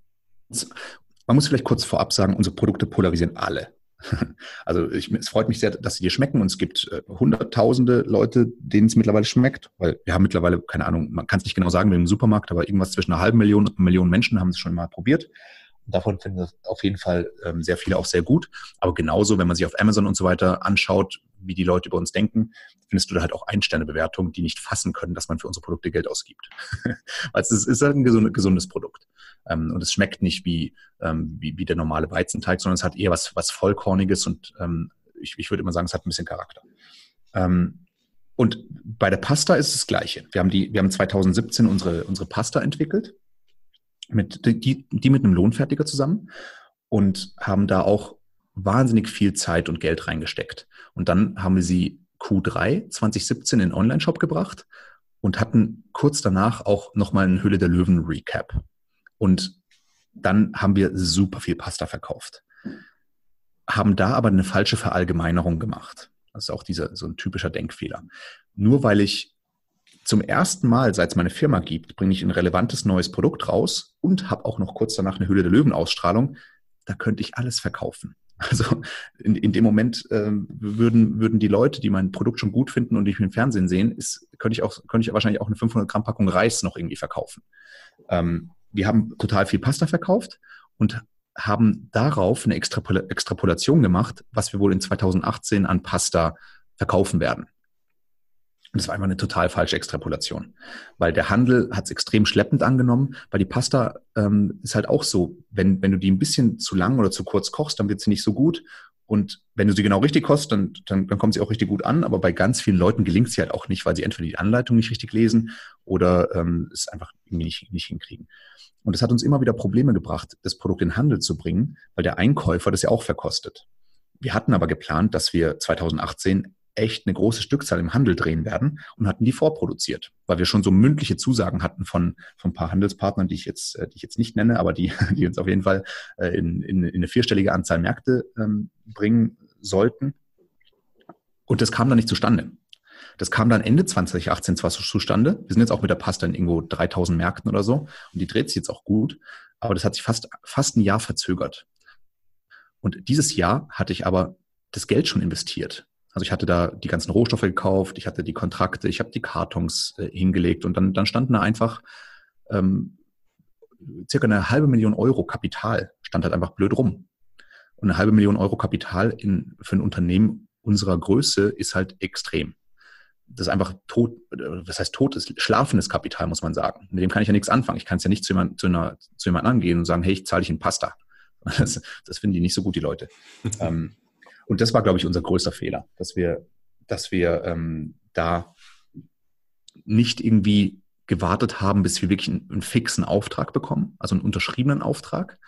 man muss vielleicht kurz vorab sagen, unsere Produkte polarisieren alle. Also ich, es freut mich sehr, dass sie dir schmecken und es gibt äh, hunderttausende Leute, denen es mittlerweile schmeckt, weil wir haben mittlerweile, keine Ahnung, man kann es nicht genau sagen wie im Supermarkt, aber irgendwas zwischen einer halben Million und einer Million Menschen haben es schon mal probiert. Davon finden auf jeden Fall ähm, sehr viele auch sehr gut. Aber genauso, wenn man sich auf Amazon und so weiter anschaut, wie die Leute über uns denken, findest du da halt auch Ein-Sterne-Bewertungen, die nicht fassen können, dass man für unsere Produkte Geld ausgibt. also es ist halt ein gesundes Produkt. Ähm, und es schmeckt nicht wie, ähm, wie, wie der normale Weizenteig, sondern es hat eher was, was Vollkorniges und ähm, ich, ich würde immer sagen, es hat ein bisschen Charakter. Ähm, und bei der Pasta ist es das Gleiche. Wir haben die, wir haben 2017 unsere, unsere Pasta entwickelt, mit, die, die mit einem Lohnfertiger zusammen und haben da auch wahnsinnig viel Zeit und Geld reingesteckt. Und dann haben wir sie Q3 2017 in Online-Shop gebracht und hatten kurz danach auch nochmal einen Hülle der Löwen-Recap. Und dann haben wir super viel Pasta verkauft. Haben da aber eine falsche Verallgemeinerung gemacht. Das ist auch dieser, so ein typischer Denkfehler. Nur weil ich zum ersten Mal, seit es meine Firma gibt, bringe ich ein relevantes neues Produkt raus und habe auch noch kurz danach eine Hülle der Löwen-Ausstrahlung, da könnte ich alles verkaufen. Also in, in dem Moment äh, würden, würden die Leute, die mein Produkt schon gut finden und die mich im Fernsehen sehen, ist, könnte ich auch, könnte ich wahrscheinlich auch eine 500 Gramm Packung Reis noch irgendwie verkaufen. Ähm, wir haben total viel Pasta verkauft und haben darauf eine Extrapol Extrapolation gemacht, was wir wohl in 2018 an Pasta verkaufen werden. Und das war einfach eine total falsche Extrapolation, weil der Handel hat es extrem schleppend angenommen, weil die Pasta ähm, ist halt auch so, wenn, wenn du die ein bisschen zu lang oder zu kurz kochst, dann wird sie nicht so gut. Und wenn du sie genau richtig kochst, dann, dann, dann kommt sie auch richtig gut an. Aber bei ganz vielen Leuten gelingt sie halt auch nicht, weil sie entweder die Anleitung nicht richtig lesen oder ähm, es einfach irgendwie nicht, nicht hinkriegen. Und das hat uns immer wieder Probleme gebracht, das Produkt in den Handel zu bringen, weil der Einkäufer das ja auch verkostet. Wir hatten aber geplant, dass wir 2018 echt eine große Stückzahl im Handel drehen werden und hatten die vorproduziert, weil wir schon so mündliche Zusagen hatten von, von ein paar Handelspartnern, die ich jetzt, äh, die ich jetzt nicht nenne, aber die, die uns auf jeden Fall äh, in, in, in eine vierstellige Anzahl Märkte ähm, bringen sollten. Und das kam dann nicht zustande. Das kam dann Ende 2018 zwar zustande. Wir sind jetzt auch mit der Pasta in irgendwo 3000 Märkten oder so und die dreht sich jetzt auch gut. Aber das hat sich fast, fast ein Jahr verzögert. Und dieses Jahr hatte ich aber das Geld schon investiert. Also ich hatte da die ganzen Rohstoffe gekauft, ich hatte die Kontrakte, ich habe die Kartons äh, hingelegt und dann, dann standen da einfach ähm, circa eine halbe Million Euro Kapital, stand halt einfach blöd rum. Und eine halbe Million Euro Kapital in, für ein Unternehmen unserer Größe ist halt extrem. Das ist einfach tot, was heißt totes, schlafendes Kapital, muss man sagen. Mit dem kann ich ja nichts anfangen. Ich kann es ja nicht zu, jemand, zu, einer, zu jemandem angehen und sagen, hey, ich zahle dich in Pasta. Das, das finden die nicht so gut, die Leute. ähm, und das war, glaube ich, unser größter Fehler, dass wir, dass wir ähm, da nicht irgendwie gewartet haben, bis wir wirklich einen, einen, fixen Auftrag bekommen, also einen unterschriebenen Auftrag.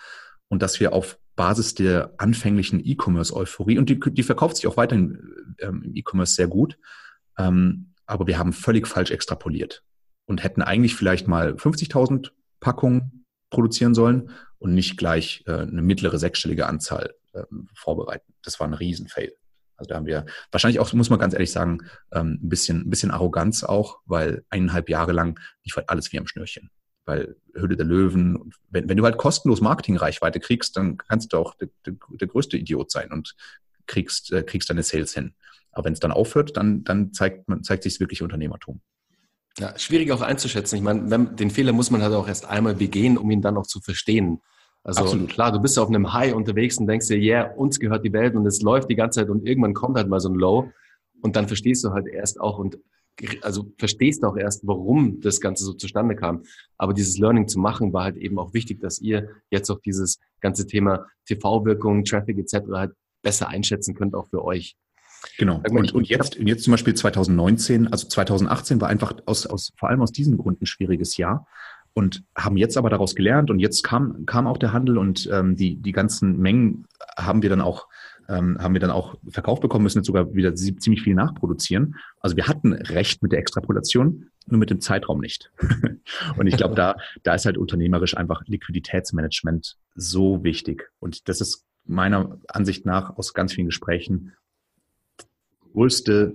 Und dass wir auf Basis der anfänglichen E-Commerce-Euphorie, und die, die verkauft sich auch weiterhin ähm, im E-Commerce sehr gut, ähm, aber wir haben völlig falsch extrapoliert und hätten eigentlich vielleicht mal 50.000 Packungen produzieren sollen und nicht gleich äh, eine mittlere sechsstellige Anzahl ähm, vorbereiten. Das war ein Riesenfail. Also da haben wir wahrscheinlich auch, muss man ganz ehrlich sagen, ähm, ein bisschen, ein bisschen Arroganz auch, weil eineinhalb Jahre lang lief halt alles wie am Schnürchen. Weil Höhle der Löwen, wenn, wenn du halt kostenlos Marketingreichweite kriegst, dann kannst du auch der, der, der größte Idiot sein und kriegst, äh, kriegst deine Sales hin. Aber wenn es dann aufhört, dann, dann zeigt, man, zeigt sich wirklich Unternehmertum. Ja, schwierig auch einzuschätzen. Ich meine, wenn, den Fehler muss man halt auch erst einmal begehen, um ihn dann auch zu verstehen. Also Absolut. klar, du bist auf einem High unterwegs und denkst dir, yeah, uns gehört die Welt und es läuft die ganze Zeit und irgendwann kommt halt mal so ein Low und dann verstehst du halt erst auch und also verstehst auch erst, warum das Ganze so zustande kam. Aber dieses Learning zu machen war halt eben auch wichtig, dass ihr jetzt auch dieses ganze Thema TV-Wirkung, Traffic etc. halt besser einschätzen könnt, auch für euch. Genau. Und, und jetzt, jetzt zum Beispiel 2019, also 2018 war einfach aus, aus, vor allem aus diesem Grund ein schwieriges Jahr und haben jetzt aber daraus gelernt und jetzt kam, kam auch der Handel und ähm, die, die ganzen Mengen haben wir dann auch ähm, haben wir dann auch verkauft bekommen, müssen jetzt sogar wieder ziemlich viel nachproduzieren. Also wir hatten recht mit der Extrapolation, nur mit dem Zeitraum nicht. und ich glaube, da, da ist halt unternehmerisch einfach Liquiditätsmanagement so wichtig. Und das ist meiner Ansicht nach aus ganz vielen Gesprächen größte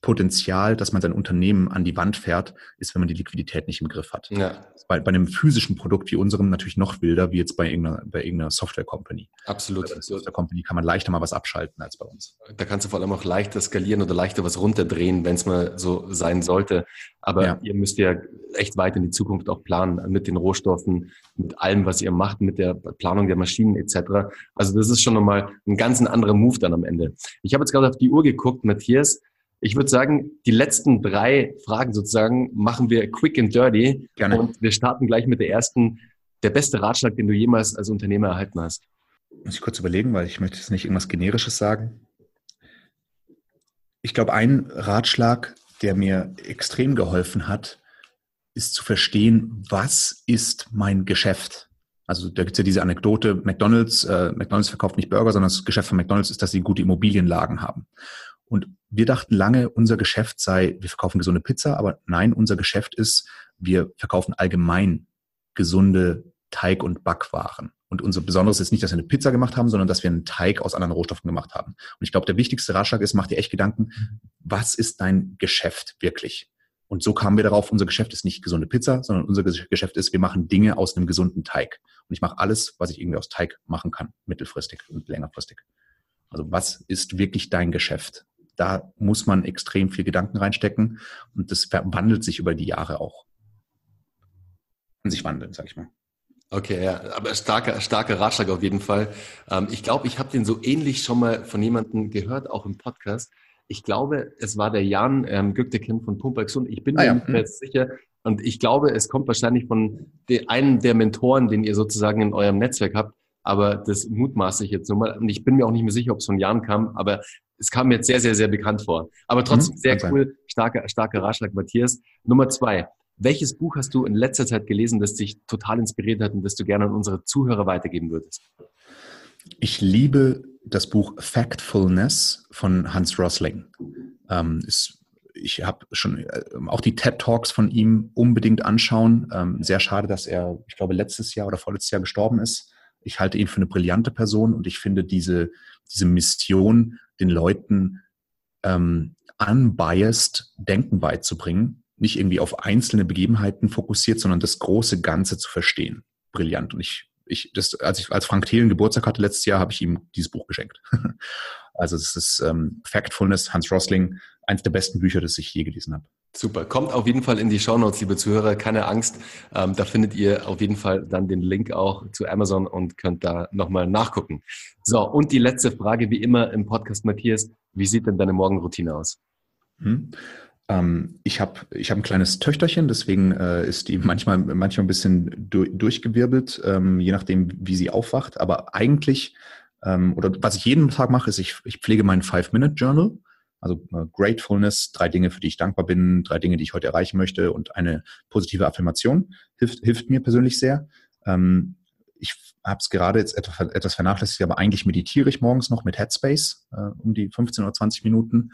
Potenzial, dass man sein Unternehmen an die Wand fährt, ist, wenn man die Liquidität nicht im Griff hat. Ja. Bei, bei einem physischen Produkt wie unserem natürlich noch wilder, wie jetzt bei irgendeiner, bei irgendeiner Software-Company. Absolut. Bei einer Software-Company kann man leichter mal was abschalten als bei uns. Da kannst du vor allem auch leichter skalieren oder leichter was runterdrehen, wenn es mal so sein sollte. Aber ja. ihr müsst ja echt weit in die Zukunft auch planen mit den Rohstoffen, mit allem, was ihr macht, mit der Planung der Maschinen etc. Also das ist schon nochmal ein ganz anderer Move dann am Ende. Ich habe jetzt gerade auf die Uhr geguckt, Matthias. Ich würde sagen, die letzten drei Fragen sozusagen machen wir quick and dirty. Gerne. Und wir starten gleich mit der ersten. Der beste Ratschlag, den du jemals als Unternehmer erhalten hast. Muss ich kurz überlegen, weil ich möchte jetzt nicht irgendwas Generisches sagen. Ich glaube, ein Ratschlag, der mir extrem geholfen hat, ist zu verstehen, was ist mein Geschäft? Also da gibt es ja diese Anekdote, McDonald's, äh, McDonald's verkauft nicht Burger, sondern das Geschäft von McDonald's ist, dass sie gute Immobilienlagen haben. Und wir dachten lange, unser Geschäft sei, wir verkaufen gesunde Pizza, aber nein, unser Geschäft ist, wir verkaufen allgemein gesunde Teig- und Backwaren. Und unser Besonderes ist nicht, dass wir eine Pizza gemacht haben, sondern dass wir einen Teig aus anderen Rohstoffen gemacht haben. Und ich glaube, der wichtigste Ratschlag ist, mach dir echt Gedanken, was ist dein Geschäft wirklich? Und so kamen wir darauf, unser Geschäft ist nicht gesunde Pizza, sondern unser Geschäft ist, wir machen Dinge aus einem gesunden Teig. Und ich mache alles, was ich irgendwie aus Teig machen kann, mittelfristig und längerfristig. Also was ist wirklich dein Geschäft? Da muss man extrem viel Gedanken reinstecken und das verwandelt sich über die Jahre auch. Kann sich wandeln, sag ich mal. Okay, ja, aber starker, starker Ratschlag auf jeden Fall. Ähm, ich glaube, ich habe den so ähnlich schon mal von jemandem gehört, auch im Podcast. Ich glaube, es war der Jan ähm, Göktekin von Pumpaxund. Ich bin ah, mir ja. nicht mehr sicher. Und ich glaube, es kommt wahrscheinlich von de, einem der Mentoren, den ihr sozusagen in eurem Netzwerk habt. Aber das mutmaße ich jetzt nur mal. Und ich bin mir auch nicht mehr sicher, ob es von Jan kam, aber es kam mir jetzt sehr, sehr, sehr bekannt vor. Aber trotzdem mhm, sehr cool. Starker, starker Ratschlag, Matthias. Nummer zwei. Welches Buch hast du in letzter Zeit gelesen, das dich total inspiriert hat und das du gerne an unsere Zuhörer weitergeben würdest? Ich liebe das Buch Factfulness von Hans Rosling. Ähm, ist, ich habe schon äh, auch die TED Talks von ihm unbedingt anschauen. Ähm, sehr schade, dass er, ich glaube, letztes Jahr oder vorletztes Jahr gestorben ist. Ich halte ihn für eine brillante Person und ich finde diese, diese Mission, den Leuten ähm, unbiased Denken beizubringen, nicht irgendwie auf einzelne Begebenheiten fokussiert, sondern das große Ganze zu verstehen. Brillant. Und ich ich, das, als ich als Frank Thelen Geburtstag hatte letztes Jahr, habe ich ihm dieses Buch geschenkt. also es ist ähm, Factfulness, Hans Rosling, eines der besten Bücher, das ich je gelesen habe. Super. Kommt auf jeden Fall in die Show Notes, liebe Zuhörer. Keine Angst. Ähm, da findet ihr auf jeden Fall dann den Link auch zu Amazon und könnt da nochmal nachgucken. So, und die letzte Frage, wie immer im Podcast, Matthias. Wie sieht denn deine Morgenroutine aus? Hm. Ähm, ich habe ich hab ein kleines Töchterchen, deswegen äh, ist die manchmal, manchmal ein bisschen du, durchgewirbelt, ähm, je nachdem, wie sie aufwacht. Aber eigentlich, ähm, oder was ich jeden Tag mache, ist, ich, ich pflege meinen Five-Minute-Journal. Also äh, Gratefulness, drei Dinge, für die ich dankbar bin, drei Dinge, die ich heute erreichen möchte und eine positive Affirmation hilft, hilft mir persönlich sehr. Ähm, ich habe es gerade jetzt etwas, vernachlässigt, aber eigentlich meditiere ich morgens noch mit Headspace äh, um die 15 oder 20 Minuten.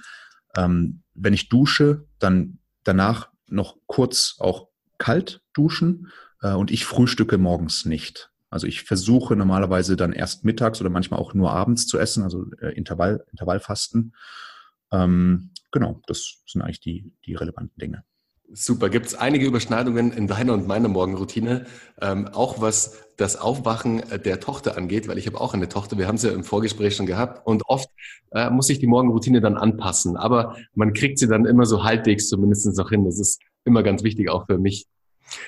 Ähm, wenn ich dusche, dann danach noch kurz auch kalt duschen äh, und ich frühstücke morgens nicht. Also ich versuche normalerweise dann erst mittags oder manchmal auch nur abends zu essen, also äh, Intervall, Intervallfasten. Ähm, genau, das sind eigentlich die, die relevanten Dinge. Super. Gibt es einige Überschneidungen in deiner und meiner Morgenroutine, ähm, auch was das Aufwachen der Tochter angeht, weil ich habe auch eine Tochter, wir haben es ja im Vorgespräch schon gehabt und oft äh, muss sich die Morgenroutine dann anpassen, aber man kriegt sie dann immer so halbwegs zumindest noch hin. Das ist immer ganz wichtig, auch für mich.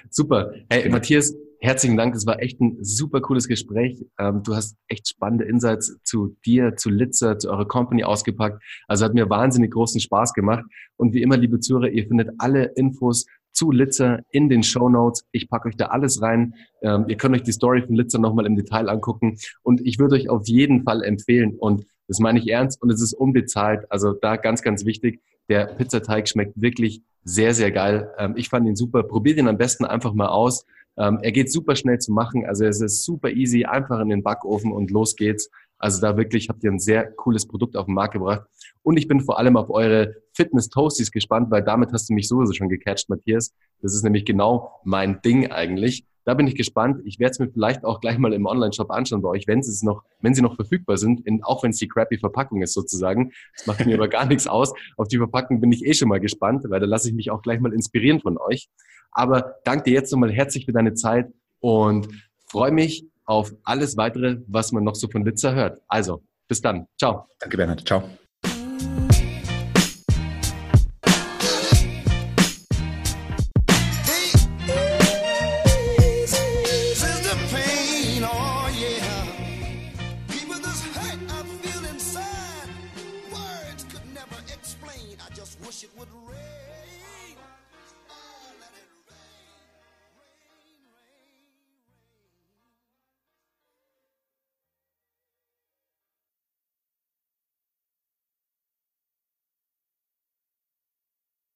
Super. Hey, Matthias, Herzlichen Dank, es war echt ein super cooles Gespräch. Ähm, du hast echt spannende Insights zu dir, zu Litzer, zu eurer Company ausgepackt. Also hat mir wahnsinnig großen Spaß gemacht. Und wie immer, liebe Zuhörer, ihr findet alle Infos zu Litzer in den Show Notes. Ich packe euch da alles rein. Ähm, ihr könnt euch die Story von Litzer nochmal im Detail angucken. Und ich würde euch auf jeden Fall empfehlen, und das meine ich ernst, und es ist unbezahlt, also da ganz, ganz wichtig, der Pizzateig schmeckt wirklich sehr, sehr geil. Ähm, ich fand ihn super. Probiert ihn am besten einfach mal aus. Ähm, er geht super schnell zu machen, also es ist super easy, einfach in den Backofen und los geht's. Also da wirklich habt ihr ein sehr cooles Produkt auf den Markt gebracht. Und ich bin vor allem auf eure Fitness Toasties gespannt, weil damit hast du mich sowieso schon gecatcht, Matthias. Das ist nämlich genau mein Ding eigentlich. Da bin ich gespannt. Ich werde es mir vielleicht auch gleich mal im Online-Shop anschauen bei euch, wenn sie es noch, wenn sie noch verfügbar sind, in, auch wenn es die crappy Verpackung ist sozusagen. Das macht mir aber gar nichts aus. Auf die Verpackung bin ich eh schon mal gespannt, weil da lasse ich mich auch gleich mal inspirieren von euch. Aber danke dir jetzt nochmal herzlich für deine Zeit und freue mich auf alles weitere, was man noch so von Litzer hört. Also, bis dann. Ciao. Danke, Bernhard. Ciao.